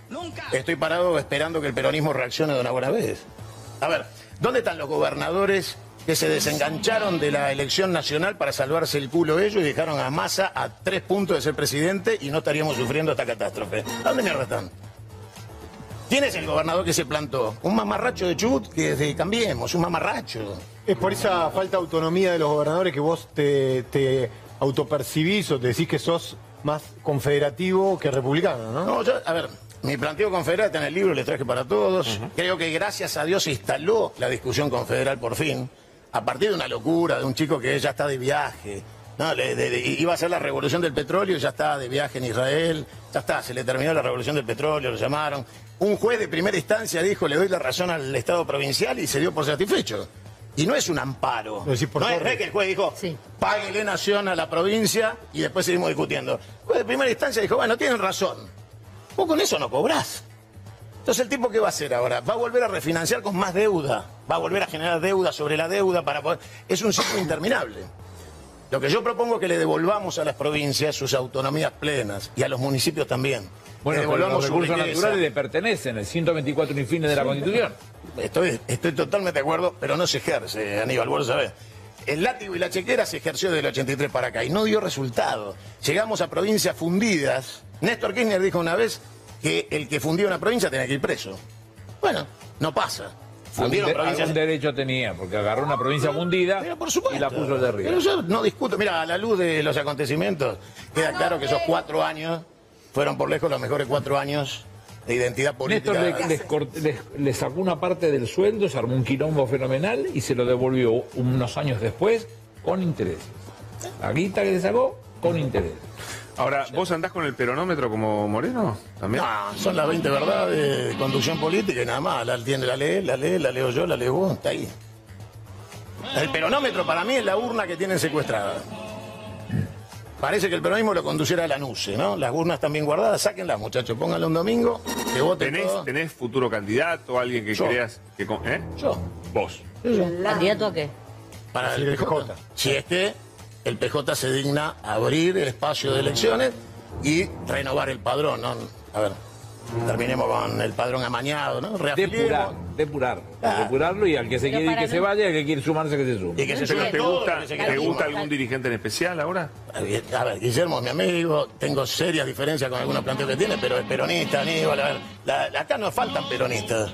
Speaker 13: Estoy parado esperando que el peronismo reaccione de una buena vez. A ver, ¿dónde están los gobernadores que se desengancharon de la elección nacional para salvarse el culo ellos y dejaron a Massa a tres puntos de ser presidente y no estaríamos sufriendo esta catástrofe? ¿A dónde mierda están? ¿Quién es el gobernador que se plantó? Un mamarracho de Chubut que de Cambiemos, un mamarracho.
Speaker 8: Es por esa falta de autonomía de los gobernadores que vos te, te autopercibís o te decís que sos más confederativo que republicano, ¿no?
Speaker 13: No, yo, a ver, mi planteo confederal está en el libro, le traje para todos. Creo que gracias a Dios se instaló la discusión confederal por fin, a partir de una locura, de un chico que ya está de viaje. No, le- de- de- iba a ser la revolución del petróleo, ya está de viaje en Israel, ya está, se le terminó la revolución del petróleo, lo llamaron. Un juez de primera instancia dijo, le doy la razón al Estado provincial y se dio por satisfecho. Y no es un amparo.
Speaker 8: Por
Speaker 13: no es, es que el juez dijo, páguele nación a la provincia y después seguimos discutiendo. El juez de primera instancia dijo, bueno, tienen razón. Vos con eso no cobrás. Entonces, ¿el tipo qué va a hacer ahora? Va a volver a refinanciar con más deuda. Va a volver a generar deuda sobre la deuda para poder... Es un ciclo interminable. Lo que yo propongo es que le devolvamos a las provincias sus autonomías plenas y a los municipios también.
Speaker 1: Bueno, pero
Speaker 13: devolvamos
Speaker 1: los recursos naturales le pertenecen, el 124 infines de la Constitución.
Speaker 13: Estoy, estoy totalmente de acuerdo, pero no se ejerce, Aníbal, vos lo sabés. El látigo y la chequera se ejerció del 83 para acá y no dio resultado. Llegamos a provincias fundidas. Néstor Kirchner dijo una vez que el que fundía una provincia tenía que ir preso. Bueno, no pasa. Fundieron
Speaker 1: Algún, de-
Speaker 13: provincias.
Speaker 1: algún derecho tenía, porque agarró una provincia fundida y la puso de arriba.
Speaker 13: Pero yo no discuto. Mira, a la luz de los acontecimientos, queda claro que esos cuatro años fueron por lejos los mejores cuatro años de identidad política.
Speaker 1: Néstor le, les sacó una parte del sueldo, se armó un quilombo fenomenal y se lo devolvió unos años después con intereses. La guita que le sacó con intereses.
Speaker 3: Ahora, ¿vos andás con el peronómetro como Moreno? ¿También?
Speaker 13: No, son las 20 verdades de conducción política y nada más. La tiene, la lee, la lee, la leo yo, la leo vos, está ahí. El peronómetro para mí es la urna que tienen secuestrada. Parece que el peronismo lo conduciera a la NUCE, ¿no? Las urnas están bien guardadas, sáquenlas, muchachos, pónganlo un domingo, que voten
Speaker 3: ¿Tenés,
Speaker 13: todos.
Speaker 3: ¿Tenés futuro candidato, alguien que
Speaker 13: Yo.
Speaker 3: creas que... con- ¿Eh?
Speaker 13: Yo.
Speaker 3: Vos.
Speaker 6: ¿Candidato a qué?
Speaker 13: Para el PJ. Si es que el PJ se digna abrir el espacio de elecciones y renovar el padrón. Terminemos con el padrón amañado, ¿no?
Speaker 1: Depurar, depurar.
Speaker 13: Ah.
Speaker 1: Depurarlo y al que se
Speaker 6: Pero
Speaker 1: quiere ir que se
Speaker 6: no-
Speaker 1: vaya y al que quiere sumarse que se sume.
Speaker 13: Y que se
Speaker 3: ¿Pero
Speaker 13: sume
Speaker 3: te gusta, te algún dirigente en especial ahora?
Speaker 13: A ver, Guillermo es mi amigo, tengo serias diferencias con algunos planteos que tiene, pero es peronista, Aníbal. A ver, la- acá no faltan peronistas.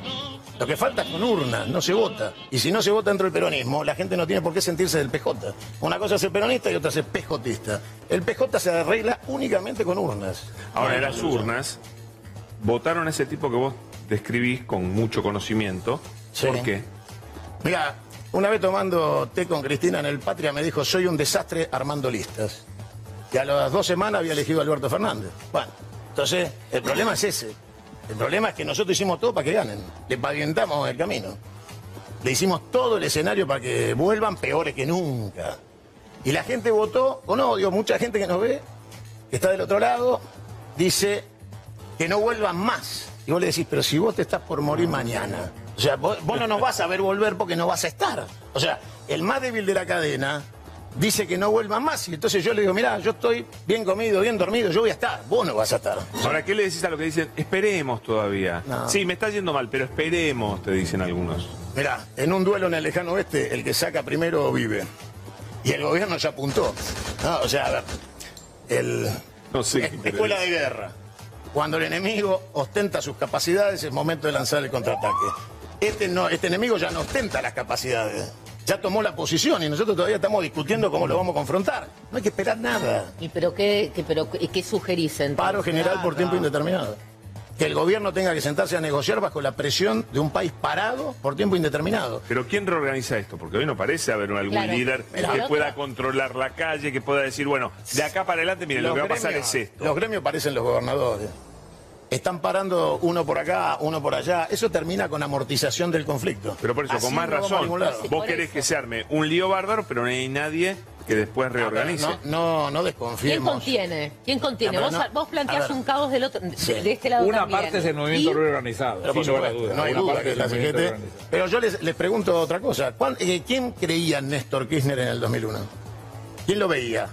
Speaker 13: Lo que falta es con urnas, no se vota. Y si no se vota dentro del peronismo, la gente no tiene por qué sentirse del PJ. Una cosa es ser peronista y otra es ser PJista. El PJ se arregla únicamente con urnas.
Speaker 3: Ahora, en las urnas, votaron a ese tipo que vos describís con mucho conocimiento.
Speaker 13: Sí.
Speaker 3: ¿Por qué?
Speaker 13: Mira, una vez tomando té con Cristina en el Patria me dijo, soy un desastre armando listas. Y a las dos semanas había elegido a Alberto Fernández. Bueno, entonces, el problema es ese. El problema es que nosotros hicimos todo para que ganen. Le pavimentamos el camino. Le hicimos todo el escenario para que vuelvan peores que nunca. Y la gente votó con odio. Mucha gente que nos ve, que está del otro lado, dice que no vuelvan más. Y vos le decís, pero si vos te estás por morir mañana. O sea, vos, vos no nos vas a ver volver porque no vas a estar. O sea, el más débil de la cadena dice que no vuelvan más. Y entonces yo le digo, mirá, yo estoy bien comido, bien dormido, yo voy a estar. Vos no vas a estar.
Speaker 3: Ahora, ¿qué le decís a lo que dicen? Esperemos todavía.
Speaker 13: No.
Speaker 3: Sí, me está yendo mal, pero esperemos, te dicen algunos.
Speaker 13: Mirá, en un duelo en el lejano oeste, el que saca primero vive. Y el gobierno ya apuntó. No, o sea, a ver, el,
Speaker 3: No sé.
Speaker 13: es- escuela de guerra. Cuando el enemigo ostenta sus capacidades, es momento de lanzar el contraataque. Este, no, este enemigo ya no ostenta las capacidades. Ya tomó la posición y nosotros todavía estamos discutiendo cómo lo vamos a confrontar. No hay que esperar nada.
Speaker 6: ¿Y pero qué, qué- pero, qué- sugerís entonces?
Speaker 13: Paro general por tiempo indeterminado. Que el gobierno tenga que sentarse a negociar bajo la presión de un país parado por tiempo indeterminado.
Speaker 3: Pero ¿quién reorganiza esto? Porque hoy no parece haber algún
Speaker 6: Claro.
Speaker 3: líder
Speaker 6: Pero
Speaker 3: que pueda controlar la calle, que pueda decir, bueno, de acá para adelante, miren, lo que va a pasar es esto.
Speaker 13: Los gremios parecen los gobernadores. Están parando uno por acá, uno por allá. Eso termina con amortización del conflicto.
Speaker 3: Pero por eso,
Speaker 13: Así
Speaker 3: con más
Speaker 13: no
Speaker 3: razón, vos querés
Speaker 6: eso.
Speaker 3: que se arme un lío bárbaro, pero no hay nadie que después reorganice.
Speaker 13: No, no, no
Speaker 6: ¿Quién contiene? ¿Quién contiene?
Speaker 13: No,
Speaker 6: vos,
Speaker 13: no.
Speaker 6: vos planteás un caos del otro, de,
Speaker 13: Sí.
Speaker 6: de este lado
Speaker 1: Una
Speaker 6: también.
Speaker 1: parte es el movimiento
Speaker 6: Y-
Speaker 1: reorganizado.
Speaker 13: Pero
Speaker 1: sin lugar a dudas.
Speaker 13: no hay
Speaker 1: Una
Speaker 13: duda
Speaker 1: parte
Speaker 13: que
Speaker 1: es
Speaker 13: la
Speaker 1: el movimiento
Speaker 13: CGT.
Speaker 1: reorganizado.
Speaker 13: Pero yo les, les pregunto otra cosa. ¿Cuán- eh, ¿Quién creía en Néstor Kirchner en el 2001? ¿Quién lo veía?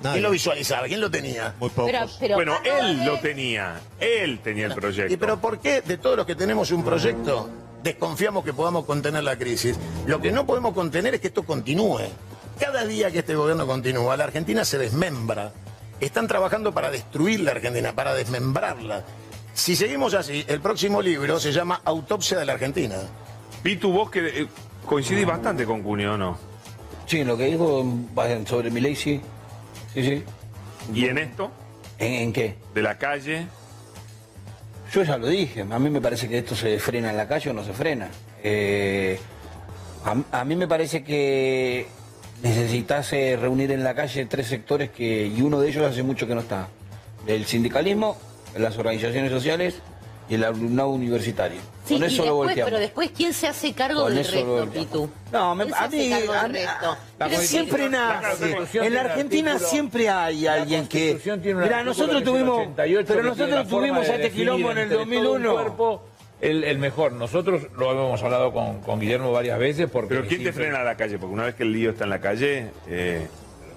Speaker 13: ¿Quién lo visualizaba? ¿Quién lo tenía?
Speaker 17: Muy
Speaker 6: Pero, pero
Speaker 3: Bueno, él lo tenía, él tenía el proyecto.
Speaker 13: ¿Y pero por qué de todos los que tenemos un proyecto desconfiamos que podamos contener la crisis? Lo que no podemos contener es que esto continúe. Cada día que este gobierno continúa, la Argentina se desmembra. Están trabajando para destruir la Argentina, para desmembrarla. Si seguimos así, el próximo libro se llama Autopsia de la Argentina.
Speaker 3: Pitu, vos que eh, coincidís bastante con Cunio, ¿o no?
Speaker 4: Sí, en lo que dijo sobre mi ley, sí. Sí, sí.
Speaker 3: ¿Y en esto?
Speaker 4: ¿En, en qué?
Speaker 3: De la calle.
Speaker 4: Yo ya lo dije, a mí me parece que esto se frena en la calle o no se frena. Eh, a, a mí me parece que necesitas eh, reunir en la calle tres sectores que y uno de ellos hace mucho que no está. El sindicalismo, las organizaciones sociales y el alumnado universitario.
Speaker 6: Sí,
Speaker 4: Con
Speaker 6: y
Speaker 4: eso lo
Speaker 6: después,
Speaker 4: volteamos.
Speaker 6: pero después, ¿quién se hace cargo
Speaker 4: Con
Speaker 6: del
Speaker 4: eso lo
Speaker 6: resto. Pitu?
Speaker 4: No, me-
Speaker 6: ¿Quién se
Speaker 4: a mí-
Speaker 6: cargo del
Speaker 4: a?
Speaker 1: La
Speaker 6: Pero
Speaker 4: siempre
Speaker 6: sí,
Speaker 4: nace. En la Argentina
Speaker 1: artículo-
Speaker 4: siempre hay alguien que. Mira, nosotros tuvimos.
Speaker 1: 88
Speaker 4: pero nosotros tuvimos
Speaker 1: de
Speaker 4: este quilombo en el
Speaker 1: entre todo un
Speaker 4: 2001.
Speaker 1: El, el mejor. Nosotros lo hemos hablado con, con Guillermo varias veces porque...
Speaker 3: Pero ¿quién te
Speaker 1: siempre-
Speaker 3: frena a la calle? Porque una vez que el lío está en la calle, eh,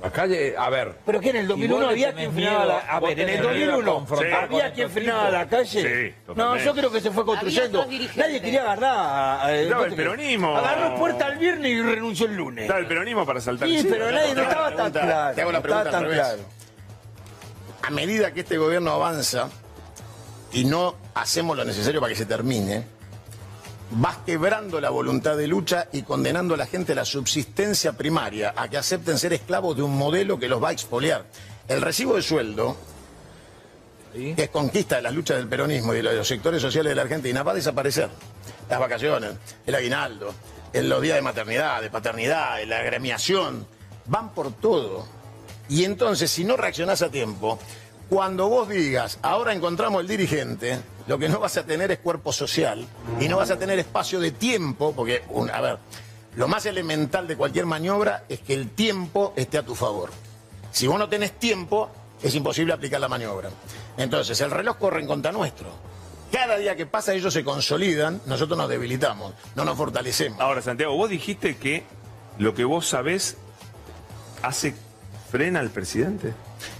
Speaker 1: La calle, a ver...
Speaker 4: Pero que en el
Speaker 1: Si
Speaker 4: 2001
Speaker 1: vos le
Speaker 4: había quien frenaba
Speaker 1: miedo,
Speaker 4: la. A ver, en el
Speaker 1: tenés miedo a
Speaker 4: 2001
Speaker 1: confrontar con
Speaker 4: había quien frenaba la calle.
Speaker 3: Sí,
Speaker 4: no,
Speaker 3: totalmente.
Speaker 4: yo creo que se fue construyendo.
Speaker 6: otros dirigentes.
Speaker 4: Nadie quería agarrar. eh,
Speaker 3: Estaba
Speaker 4: ¿vos
Speaker 3: el peronismo.
Speaker 4: Agarró puerta el viernes y renunció el lunes.
Speaker 3: está el peronismo para saltar
Speaker 4: Sí, pero nadie no estaba tan
Speaker 13: pregunta-
Speaker 4: claro.
Speaker 13: te hago la
Speaker 4: no estaba
Speaker 13: pregunta al
Speaker 4: tan
Speaker 13: revés.
Speaker 4: claro.
Speaker 13: A medida que este gobierno avanza y no hacemos lo necesario para que se termine, vas quebrando la voluntad de lucha y condenando a la gente a la subsistencia primaria, a que acepten ser esclavos de un modelo que los va a expoliar. El recibo de sueldo, que es conquista de las luchas del peronismo y de los sectores sociales de la Argentina, va a desaparecer. Las vacaciones, el aguinaldo, los días de maternidad, de paternidad, la agremiación, van por todo. Y entonces, si no reaccionás a tiempo, cuando vos digas, ahora encontramos el dirigente, lo que no vas a tener es cuerpo social y no vas a tener espacio de tiempo, porque, a ver, lo más elemental de cualquier maniobra es que el tiempo esté a tu favor. Si vos no tenés tiempo, es imposible aplicar la maniobra. Entonces, el reloj corre en contra nuestro. Cada día que pasa ellos se consolidan, nosotros nos debilitamos, no nos fortalecemos.
Speaker 3: Ahora, Santiago, vos dijiste que lo que vos sabés hace frena al presidente?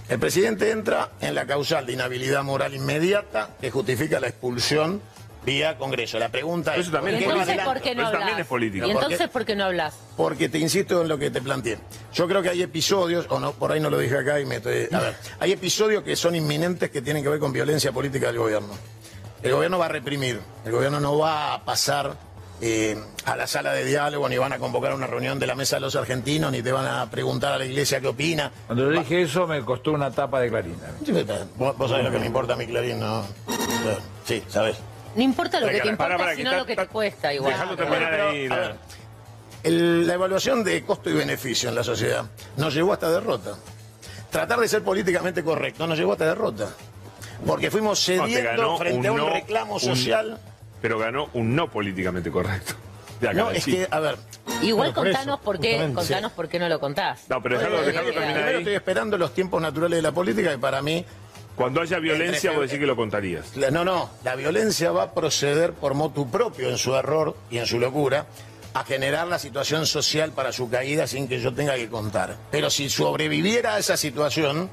Speaker 13: El presidente entra en la causal de inhabilidad moral inmediata que justifica la expulsión vía Congreso. La pregunta es...
Speaker 3: Eso también
Speaker 6: ¿Y
Speaker 3: es
Speaker 6: entonces
Speaker 3: política.
Speaker 6: por qué no
Speaker 3: Eso también es política.
Speaker 6: ¿Y
Speaker 13: ¿Por qué?
Speaker 6: entonces por qué no hablas?
Speaker 13: Porque te insisto en lo que te planteé. Yo creo que hay episodios, o no, por ahí no lo dije acá y me estoy. A ver, hay episodios que son inminentes que tienen que ver con violencia política del gobierno. El gobierno va a reprimir, el gobierno no va a pasar eh, a la sala de diálogo, ni van a convocar una reunión de la mesa de los argentinos, ni te van a preguntar a la iglesia qué opina.
Speaker 1: Cuando le dije eso me costó una tapa de
Speaker 13: pero Vos, vos sabés lo que me importa a mi Clarín, ¿no? Sí, sabés.
Speaker 6: No importa lo que te importa,
Speaker 13: para, que
Speaker 6: sino
Speaker 13: está-
Speaker 6: lo que te cuesta igual.
Speaker 3: Dejalo terminar
Speaker 13: Pero,
Speaker 3: ahí. la-
Speaker 13: ver, el- la evaluación de costo y beneficio en la sociedad nos llevó a esta derrota. Tratar de ser políticamente correcto nos llevó a esta derrota. Porque fuimos cediendo frente a un
Speaker 3: no-
Speaker 13: reclamo
Speaker 3: un-
Speaker 13: social.
Speaker 3: Pero ganó un no políticamente correcto. De acá
Speaker 13: No,
Speaker 3: de
Speaker 13: es que, a ver.
Speaker 6: Igual
Speaker 13: Bueno, por eso,
Speaker 6: contanos por qué, contanos por qué no lo contás.
Speaker 3: No, pero dejalo, dejalo terminar
Speaker 13: Primero
Speaker 3: ahí.
Speaker 13: estoy esperando los tiempos naturales de la política que para mí.
Speaker 3: Cuando haya violencia, vos decís que lo contarías.
Speaker 13: La- No, no, la violencia va a proceder por motu propio en su error y en su locura a generar la situación social para su caída sin que yo tenga que contar. Pero si sobreviviera a esa situación,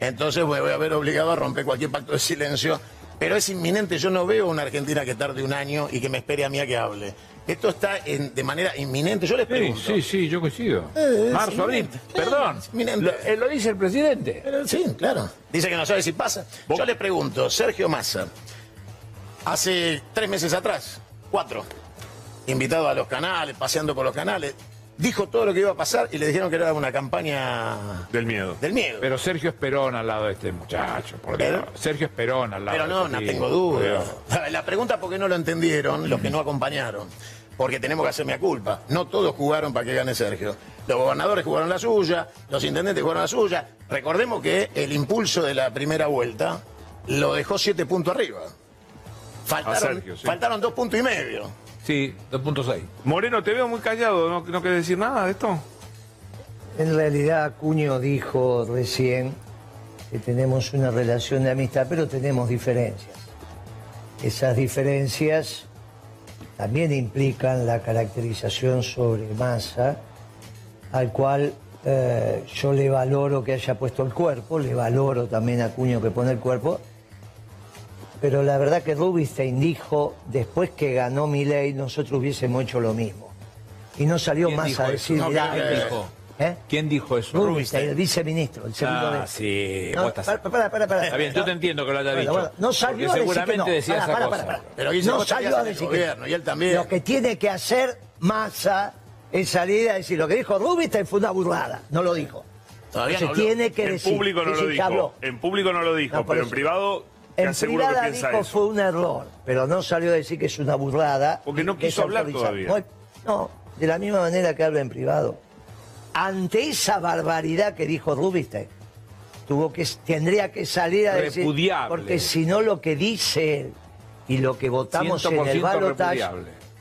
Speaker 13: entonces me voy a ver obligado a romper cualquier pacto de silencio. Pero es inminente, yo no veo una Argentina que tarde un año y que me espere a mí a que hable. Esto está en- de manera inminente, yo les
Speaker 1: Sí,
Speaker 13: pregunto.
Speaker 1: sí, sí, yo coincido.
Speaker 13: Eh,
Speaker 1: Marzo, abril, perdón. Lo, eh, lo dice el presidente.
Speaker 13: Pero sí, claro. Dice que no sabe si pasa. Yo le pregunto, Sergio Massa, hace tres meses atrás, cuatro, invitado a los canales, paseando por los canales, dijo todo lo que iba a pasar y le dijeron que era una campaña
Speaker 3: Del miedo.
Speaker 13: del miedo.
Speaker 1: Pero Sergio Esperón al lado de este muchacho. por. Sergio Esperón al lado
Speaker 13: Pero no,
Speaker 1: de
Speaker 13: no
Speaker 1: este
Speaker 13: tengo
Speaker 1: tipo, por
Speaker 13: duda. La pregunta por qué no lo entendieron los que no acompañaron. Porque tenemos que hacerme a culpa. No todos jugaron para que gane Sergio. Los gobernadores jugaron la suya, los intendentes jugaron la suya. Recordemos que el impulso de la primera vuelta lo dejó siete puntos arriba. Faltaron,
Speaker 3: Sergio, sí.
Speaker 13: faltaron dos puntos y medio.
Speaker 1: Sí, 2.6.
Speaker 3: Moreno, te veo muy callado. ¿No, no querés decir nada de esto?
Speaker 2: En realidad, Acuño dijo recién que tenemos una relación de amistad, pero tenemos diferencias. Esas diferencias también implican la caracterización sobre masa, al cual eh, yo le valoro que haya puesto el cuerpo, le valoro también a Acuño que pone el cuerpo, pero la verdad que Rubinstein dijo, después que ganó mi ley, nosotros hubiésemos hecho lo mismo. Y no salió
Speaker 1: ¿Quién
Speaker 2: más a decir,
Speaker 1: No,
Speaker 2: mirá,
Speaker 1: ¿quién dijo?
Speaker 2: ¿eh?
Speaker 1: ¿Quién dijo eso?
Speaker 2: Rubinstein, el viceministro, el segundo
Speaker 1: Ah,
Speaker 2: de...
Speaker 1: sí.
Speaker 2: No, para, para, para, para.
Speaker 1: Está bien, yo te entiendo que lo haya dicho.
Speaker 2: bueno, no salió a decir que
Speaker 1: seguramente
Speaker 2: no.
Speaker 1: decía
Speaker 2: Para,
Speaker 1: esa
Speaker 2: para,
Speaker 1: cosa.
Speaker 2: para, para.
Speaker 13: Pero
Speaker 2: no salió a
Speaker 13: en el
Speaker 2: decir
Speaker 13: gobierno,
Speaker 2: que
Speaker 13: y él también.
Speaker 2: Lo que tiene que hacer Massa es salir a decir lo que dijo Rubinstein fue una burrada. No lo dijo.
Speaker 13: Todavía
Speaker 2: Se
Speaker 13: no
Speaker 2: tiene que
Speaker 3: en
Speaker 2: decir.
Speaker 3: público no
Speaker 2: que
Speaker 3: lo
Speaker 2: que
Speaker 3: dijo. En público no lo dijo,
Speaker 2: No,
Speaker 3: pero en
Speaker 2: eso.
Speaker 3: privado te
Speaker 2: En privada dijo
Speaker 3: eso.
Speaker 2: fue un error, pero no salió a decir que es una burrada.
Speaker 3: Porque no quiso hablar todavía.
Speaker 2: No, no, de la misma manera que habla en privado. Ante esa barbaridad que dijo Rubinstein, tuvo que, tendría que salir a decir. Porque si no, lo que dice él y lo que votamos en
Speaker 1: 100%
Speaker 2: el balotaje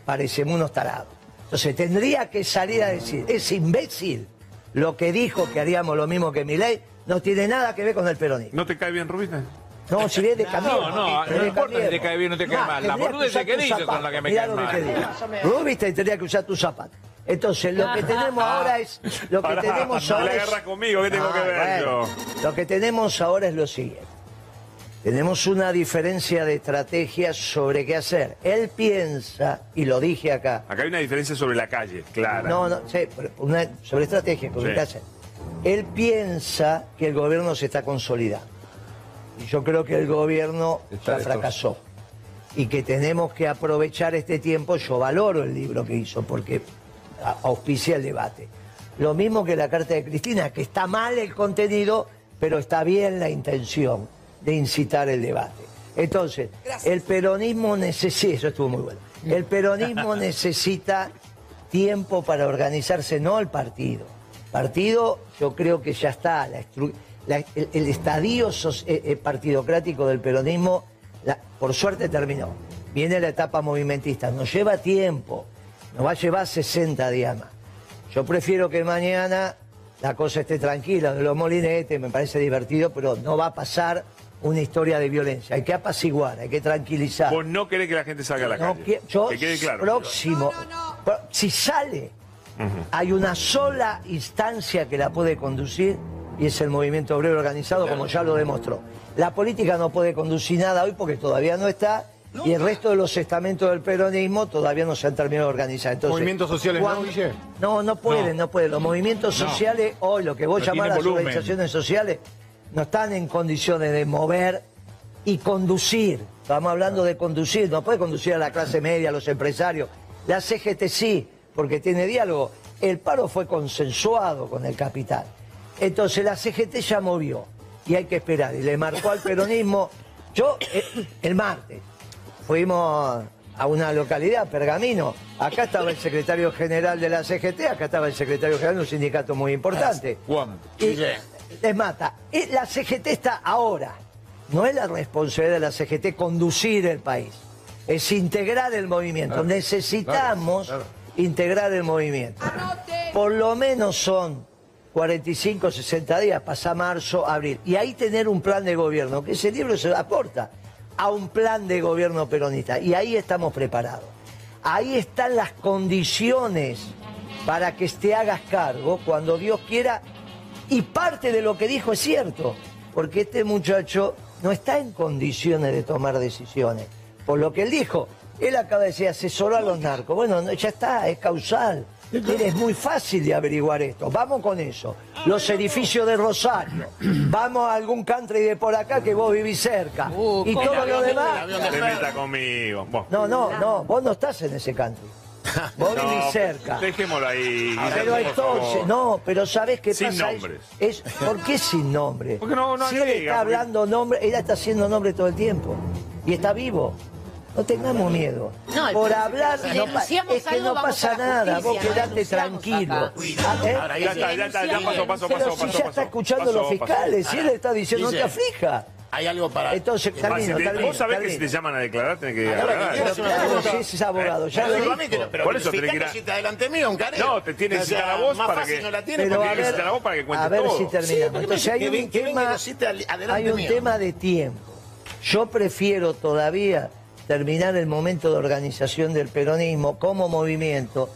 Speaker 2: parecemos unos tarados. Entonces tendría que salir a decir, es imbécil lo que dijo que haríamos lo mismo que Milei, no tiene nada que ver con el peronismo.
Speaker 3: ¿No te cae bien Rubinstein?
Speaker 2: No, si es de Cambiemos.
Speaker 1: No, no, no importa si te cae bien o te cae mal. La boludez que
Speaker 2: tus
Speaker 1: dice con la que me cae
Speaker 2: lo que
Speaker 1: mal.
Speaker 2: te digo. Rubinstein tendría que usar tus zapatos. Entonces, lo que [laughs] tenemos ahora es. Lo que
Speaker 3: Pará,
Speaker 2: tenemos
Speaker 3: no
Speaker 2: ahora
Speaker 3: la
Speaker 2: es-
Speaker 3: conmigo, ¿qué tengo que ver
Speaker 2: bueno, Lo que tenemos ahora es lo siguiente. Tenemos una diferencia de estrategia sobre qué hacer. Él piensa, y lo dije acá,
Speaker 3: Acá hay una diferencia sobre la calle, clara.
Speaker 2: no, no, sí, una- sobre estrategia, sobre
Speaker 3: Sí.
Speaker 2: qué hacer. Él piensa que el gobierno se está consolidando. Yo creo que el gobierno
Speaker 1: Está
Speaker 2: ya fracasó. Y que tenemos que aprovechar este tiempo. Yo valoro el libro que hizo porque auspicia el debate. Lo mismo que la carta de Cristina, que está mal el contenido, pero está bien la intención de incitar el debate. Entonces, el peronismo necesita, eso estuvo muy bueno, el peronismo [laughs] necesita tiempo para organizarse, no el partido. Partido, yo creo que ya está, la estru- la- el, el estadio sos- eh, eh, partidocrático del peronismo, la- por suerte terminó. Viene la etapa movimentista, nos lleva tiempo, nos va a llevar 60 días más. Yo prefiero que mañana la cosa esté tranquila, de los molinetes, me parece divertido, pero no va a pasar una historia de violencia. Hay que apaciguar, hay que tranquilizar.
Speaker 3: Vos no querés que la gente salga a la
Speaker 2: No
Speaker 3: calle.
Speaker 2: yo
Speaker 3: que quede claro.
Speaker 2: próximo. Si sale, hay una sola instancia que la puede conducir y es el movimiento obrero organizado, como ya lo demostró. La política no puede conducir nada hoy porque todavía no está. Y el resto de los estamentos del peronismo todavía no se han terminado de organizar. Entonces,
Speaker 8: ¿Movimientos sociales no, Guille?
Speaker 2: No, no pueden, no, pueden. Los movimientos
Speaker 8: No.
Speaker 2: sociales, hoy lo que vos
Speaker 8: No
Speaker 2: llamás las
Speaker 8: volumen.
Speaker 2: organizaciones sociales, no están en condiciones de mover y conducir. Estamos hablando de conducir, no puede conducir a la clase media, a los empresarios. La CGT sí, porque tiene diálogo. El paro fue consensuado con el capital. Entonces la CGT ya movió y hay que esperar. Y le marcó al peronismo. Yo, eh, el martes, fuimos a una localidad, Pergamino. Acá estaba el secretario general de la CGT, acá estaba el secretario general de un sindicato muy importante.
Speaker 1: Juan.
Speaker 2: Y les mata. Eh, La CGT está ahora. No es la responsabilidad de la CGT conducir el país. Es integrar el movimiento.
Speaker 1: Claro,
Speaker 2: Necesitamos integrar el movimiento. Por lo menos son 45, 60 días, pasa marzo, abril. Y ahí tener un plan de gobierno, que ese libro se aporta a un plan de gobierno peronista. Y ahí estamos preparados. Ahí están las condiciones para que te hagas cargo cuando Dios quiera. Y parte de lo que dijo es cierto, porque este muchacho no está en condiciones de tomar decisiones. Por lo que él dijo, él acaba de decir asesoró a los narcos. Bueno, no, ya está, es causal. Es muy fácil de averiguar esto. Vamos con eso. Los edificios de Rosario. [clears throat] Vamos a algún country de por acá que vos vivís cerca. y
Speaker 3: ¿cómo?
Speaker 2: todo lo demás.
Speaker 3: No te meta conmigo. Bueno.
Speaker 2: No, no, no, vos no estás en ese country. [laughs] Vos
Speaker 3: No,
Speaker 2: vivís cerca.
Speaker 3: Dejémoslo ahí.
Speaker 2: Pero entonces, no, pero ¿sabés qué
Speaker 3: Sin
Speaker 2: pasa? Es-
Speaker 3: nombres.
Speaker 2: Es, ¿Por qué sin nombre?
Speaker 3: Porque no- no
Speaker 2: si él
Speaker 3: agrega,
Speaker 2: está
Speaker 3: porque-
Speaker 2: hablando nombre, él está haciendo nombre todo el tiempo. Y está vivo. No tengamos miedo.
Speaker 6: No,
Speaker 2: Por hablar,
Speaker 6: si
Speaker 2: no es que
Speaker 6: algo,
Speaker 2: no pasa nada.
Speaker 6: justicia,
Speaker 2: Vos quedate tranquilo.
Speaker 6: acá.
Speaker 2: ¿eh?
Speaker 3: Ahora, ya está, ya está, ya pasó, pasó,
Speaker 2: Pero
Speaker 3: pasó,
Speaker 2: si
Speaker 3: pasó,
Speaker 2: ya está escuchando
Speaker 3: Pasó,
Speaker 2: los fiscales, si él está diciendo, no te aflija.
Speaker 13: Hay algo para.
Speaker 2: Entonces, termino.
Speaker 3: Vos sabés que si te llaman a declarar, tenés que
Speaker 13: una
Speaker 2: Claro, si es abogado, ya
Speaker 13: Pero
Speaker 2: lo dijo.
Speaker 3: Por eso tenés que ir
Speaker 13: fíjate
Speaker 3: a-
Speaker 13: si te adelante mío, un careo.
Speaker 3: No, te tienes que citar a vos
Speaker 13: más
Speaker 3: para
Speaker 13: fácil
Speaker 3: que-
Speaker 13: no la tiene porque
Speaker 2: a
Speaker 3: tienes que
Speaker 2: ver,
Speaker 3: citar a vos para que cuentes
Speaker 2: a ver si terminamos.
Speaker 13: porque
Speaker 2: Entonces hay un tema, hay un tema de tiempo. Yo prefiero todavía terminar el momento de organización del peronismo como movimiento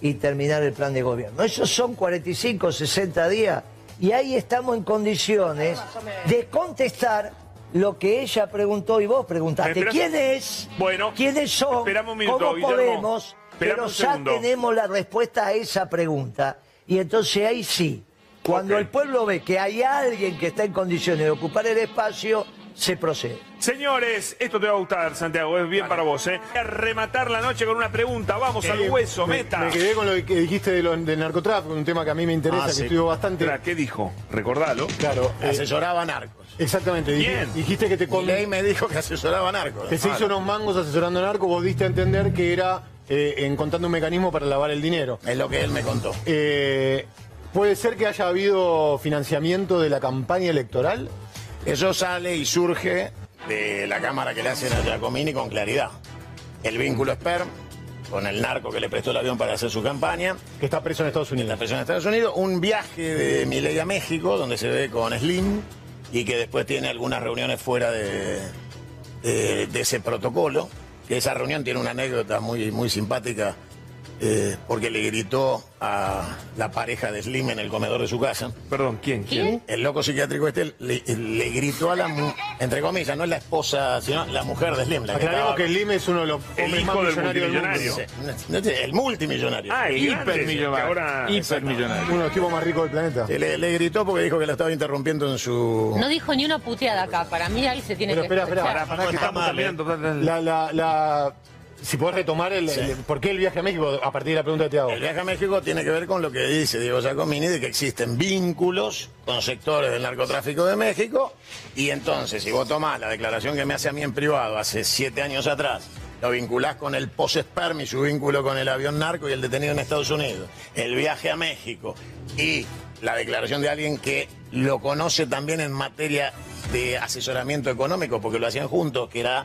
Speaker 2: y terminar el plan de gobierno. Esos son 45, 60 días y ahí estamos en condiciones de contestar lo que ella preguntó y vos preguntaste. ¿Quién es?
Speaker 3: Bueno,
Speaker 2: ¿Quiénes son?
Speaker 3: un minuto,
Speaker 2: ¿Cómo
Speaker 3: Guillermo.
Speaker 2: podemos? Pero ya
Speaker 3: segundo.
Speaker 2: tenemos la respuesta a esa pregunta. Y entonces ahí sí, cuando el pueblo ve que hay alguien que está en condiciones de ocupar el espacio, se procede.
Speaker 3: Señores, esto te va a gustar, Santiago, es bien para vos, ¿eh? Voy a rematar la noche con una pregunta, vamos al
Speaker 8: Eh,
Speaker 3: hueso,
Speaker 8: me,
Speaker 3: meta.
Speaker 8: Me quedé con lo que dijiste de lo- del narcotráfico, un tema que a mí me interesa,
Speaker 3: Ah,
Speaker 8: que
Speaker 3: sí.
Speaker 8: estudió bastante.
Speaker 3: ¿Qué dijo? Recordalo.
Speaker 8: Claro. eh,
Speaker 13: Asesoraba narcos.
Speaker 8: exactamente. dij-
Speaker 3: ¿Quién?
Speaker 8: Dijiste que te con-
Speaker 13: ley me dijo que asesoraba narcos.
Speaker 8: que se hizo unos mangos asesorando narcos, vos diste a entender que era eh, encontrando un mecanismo para lavar el dinero.
Speaker 13: Es lo que él me contó.
Speaker 8: Eh, ¿Puede ser que haya habido financiamiento de la campaña electoral?
Speaker 13: Eso sale y surge de la cámara que le hacen a Giacomini con claridad. El vínculo Sperm con el narco que le prestó el avión para hacer su campaña.
Speaker 8: Que está preso en Estados
Speaker 13: Está
Speaker 8: Unidos.
Speaker 13: preso en Estados Unidos. Un viaje de Milei a México, donde se ve con Slim y que después tiene algunas reuniones fuera de, de- de ese protocolo. Que esa reunión tiene una anécdota muy, muy simpática. Eh, porque le gritó a la pareja de Slim en el comedor de su casa.
Speaker 3: Perdón, ¿quién? ¿Quién?
Speaker 13: El loco psiquiátrico este le, le gritó a la, mu- entre comillas, no es la esposa, sino la mujer de Slim. La que
Speaker 8: Aclaremos
Speaker 13: estaba-
Speaker 8: que Slim es uno de los
Speaker 3: El
Speaker 8: hombres
Speaker 3: hijo del
Speaker 8: millonarios del mundo.
Speaker 3: multimillonario.
Speaker 13: No sé, el multimillonario.
Speaker 3: Ah, el grande,
Speaker 1: Hipermillonario.
Speaker 3: que ahora-
Speaker 1: Hipermillonario.
Speaker 8: Uno de los tipos más ricos del planeta.
Speaker 13: Sí, Le, le gritó porque dijo que la estaba interrumpiendo en su...
Speaker 6: No dijo ni una puteada acá. Para mí ahí se tiene
Speaker 8: Pero
Speaker 6: que
Speaker 8: espera, espera.
Speaker 6: escuchar.
Speaker 3: Pará, pará, que estamos
Speaker 13: mal,
Speaker 3: terminando.
Speaker 8: La, la, la- si podés retomar el,
Speaker 13: Sí.
Speaker 8: el- por qué el viaje a México a partir de la pregunta que te hago.
Speaker 13: El viaje a México tiene que ver con lo que dice Diego Giacomini de que existen vínculos con sectores del narcotráfico de México y entonces si vos tomás la declaración que me hace a mí en privado hace siete años atrás, lo vinculás con el post-sperm y su vínculo con el avión narco y el detenido en Estados Unidos, el viaje a México y la declaración de alguien que lo conoce también en materia de asesoramiento económico porque lo hacían juntos, que era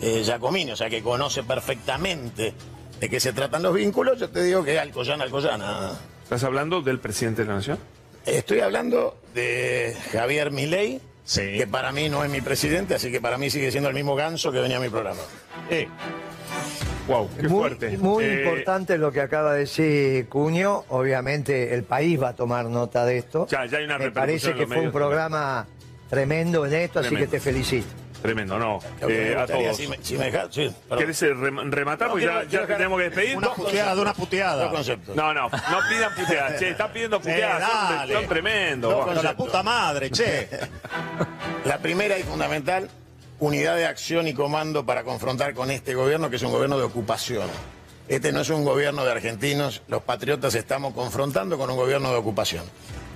Speaker 13: eh, Giacomini, o sea que conoce perfectamente de qué se tratan los vínculos, yo te digo que Alcoyana, Alcoyana.
Speaker 3: ¿Estás hablando del presidente de la nación?
Speaker 13: Estoy hablando de Javier Milei, que para mí no es mi presidente, así que para mí sigue siendo el mismo ganso que venía a mi programa.
Speaker 3: Wow, qué
Speaker 2: muy,
Speaker 3: fuerte.
Speaker 2: Muy
Speaker 3: Eh,
Speaker 2: importante lo que acaba de decir Cuño. Obviamente el país va a tomar nota de esto.
Speaker 3: Ya, ya hay una
Speaker 2: Me parece que fue un programa tremendo en esto, así que te felicito.
Speaker 3: Tremendo, no.
Speaker 13: Lo que me
Speaker 3: Eh, a
Speaker 13: gustaría,
Speaker 3: todos.
Speaker 13: si me- si me dejas- sí, perdón.
Speaker 3: ¿Querés eh, rem- rematar?
Speaker 13: No,
Speaker 3: Porque
Speaker 13: quiero-
Speaker 3: ya,
Speaker 13: quiero
Speaker 3: tenemos que despedir.
Speaker 13: una puteada,
Speaker 3: conceptos.
Speaker 13: una puteada.
Speaker 3: No, no, no pidan puteadas. Che, están pidiendo
Speaker 13: Sí,
Speaker 3: puteadas. son- son, tremendos.
Speaker 13: Dos
Speaker 3: Buah.
Speaker 13: conceptos.
Speaker 17: madre, che. [laughs]
Speaker 13: La primera y fundamental, unidad de acción y comando para confrontar con este gobierno, que es un gobierno de ocupación. Este no es un gobierno de argentinos, los patriotas estamos confrontando con un gobierno de ocupación.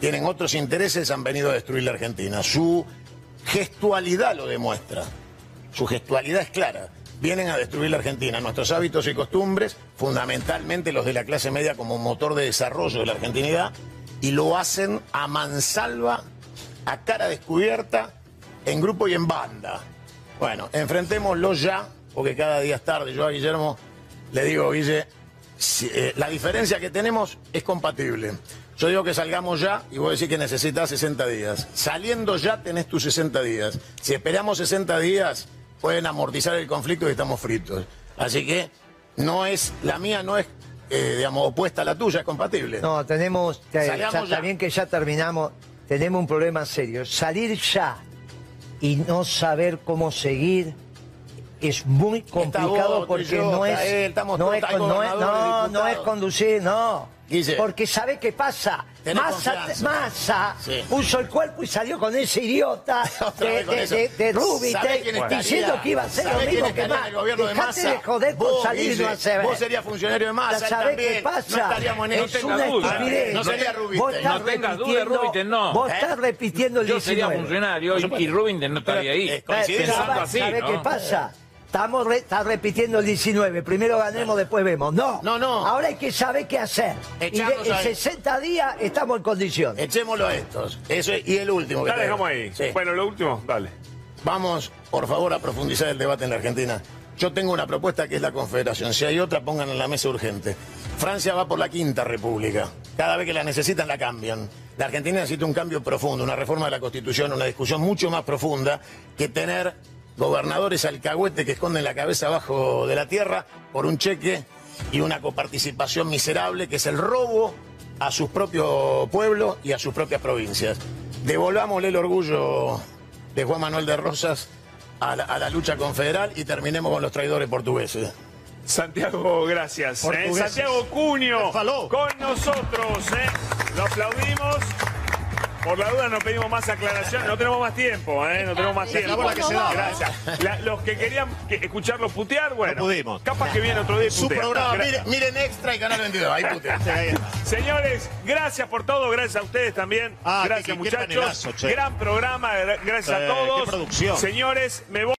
Speaker 13: Tienen otros intereses, han venido a destruir la Argentina. Su gestualidad lo demuestra. Su gestualidad es clara. Vienen a destruir la Argentina, nuestros hábitos y costumbres, fundamentalmente los de la clase media como motor de desarrollo de la argentinidad, y lo hacen a mansalva, a cara descubierta, en grupo y en banda. Bueno, enfrentémoslo ya, porque cada día es tarde. Yo a Guillermo le digo, Guille, eh, la diferencia que tenemos es compatible. Yo digo que salgamos ya y vos decís que necesitas 60 días. Saliendo ya tenés tus 60 días. Si esperamos 60 días, pueden amortizar el conflicto y estamos fritos. Así que no es, la mía no es, eh, digamos, opuesta a la tuya, es compatible.
Speaker 2: No, tenemos, te-
Speaker 13: Salgamos
Speaker 2: ya,
Speaker 13: ya.
Speaker 2: también que ya terminamos, tenemos un problema serio. Salir ya y no saber cómo seguir es muy complicado
Speaker 13: vos,
Speaker 2: porque
Speaker 13: yo,
Speaker 2: no es,
Speaker 13: él, estamos
Speaker 2: no, es, no, es, no, no es conducir, no.
Speaker 13: Guille.
Speaker 2: Porque ¿sabe qué pasa?
Speaker 13: Tenés
Speaker 2: Massa. Massa
Speaker 13: Sí.
Speaker 2: puso el cuerpo y salió con ese idiota [laughs] de, de, de, de Rubí,
Speaker 13: ¿Sabés
Speaker 2: te-
Speaker 13: quién estaría?
Speaker 2: diciendo que iba a hacer lo
Speaker 13: ¿Sabés
Speaker 2: mismo que
Speaker 13: de
Speaker 2: Dejate
Speaker 13: Massa?
Speaker 2: de joder con
Speaker 13: Vos,
Speaker 2: salir
Speaker 13: Guille,
Speaker 2: no hacer.
Speaker 13: Vos serías funcionario de Massa,
Speaker 2: ¿Sabés qué pasa?
Speaker 13: No estaríamos en
Speaker 2: es
Speaker 13: esto.
Speaker 2: una estupidez.
Speaker 13: No sería
Speaker 2: estás
Speaker 1: No tengas duda, Rubinstein, no.
Speaker 2: Vos
Speaker 13: ¿Eh?
Speaker 2: estás repitiendo el
Speaker 1: Yo sería
Speaker 2: 19.
Speaker 1: funcionario y, y Rubinstein no estaría ahí.
Speaker 13: Eh.
Speaker 1: Pensando
Speaker 2: Pero,
Speaker 1: así,
Speaker 2: ¿Sabe
Speaker 1: ¿no?
Speaker 2: qué pasa? Estamos re- está repitiendo el 19. Primero ganemos, después vemos. No.
Speaker 13: No, no.
Speaker 2: Ahora hay que saber qué hacer. Y de- en
Speaker 13: ahí.
Speaker 2: 60 días estamos en condiciones.
Speaker 13: Echémoslo a estos. Eso es- y el último que
Speaker 3: Dale, dejamos ahí.
Speaker 13: Sí.
Speaker 3: Bueno, lo último, dale.
Speaker 13: Vamos, por favor, a profundizar el debate en la Argentina. Yo tengo una propuesta que es la Confederación. Si hay otra, pongan en la mesa urgente. Francia va por la quinta república. Cada vez que la necesitan, la cambian. La Argentina necesita un cambio profundo, una reforma de la Constitución, una discusión mucho más profunda que tener gobernadores alcahuete que esconden la cabeza abajo de la tierra por un cheque y una coparticipación miserable que es el robo a sus propios pueblos y a sus propias provincias. Devolvámosle el orgullo de Juan Manuel de Rosas a la, a la lucha confederal y terminemos con los traidores portugueses.
Speaker 3: Santiago, gracias. ¿eh? Santiago Cuño con nosotros. ¿eh? Lo aplaudimos. Por la duda no pedimos más aclaración, no tenemos más tiempo, ¿eh? No tenemos más tiempo.
Speaker 17: acabó la que se daba.
Speaker 3: Gracias. La- los que querían que- escucharlo putear, bueno,
Speaker 17: No pudimos.
Speaker 3: capaz que viene otro día y
Speaker 13: Su
Speaker 3: putea.
Speaker 13: programa, miren, miren extra y Canal 22. Ahí putea. [laughs]
Speaker 3: Señores, gracias por todo, gracias a ustedes también.
Speaker 17: Ah,
Speaker 3: gracias
Speaker 17: qué- qué
Speaker 3: muchachos.
Speaker 17: panelazo.
Speaker 3: Gran programa, gra- gracias
Speaker 17: Eh,
Speaker 3: a todos.
Speaker 17: qué producción.
Speaker 3: Señores, me voy.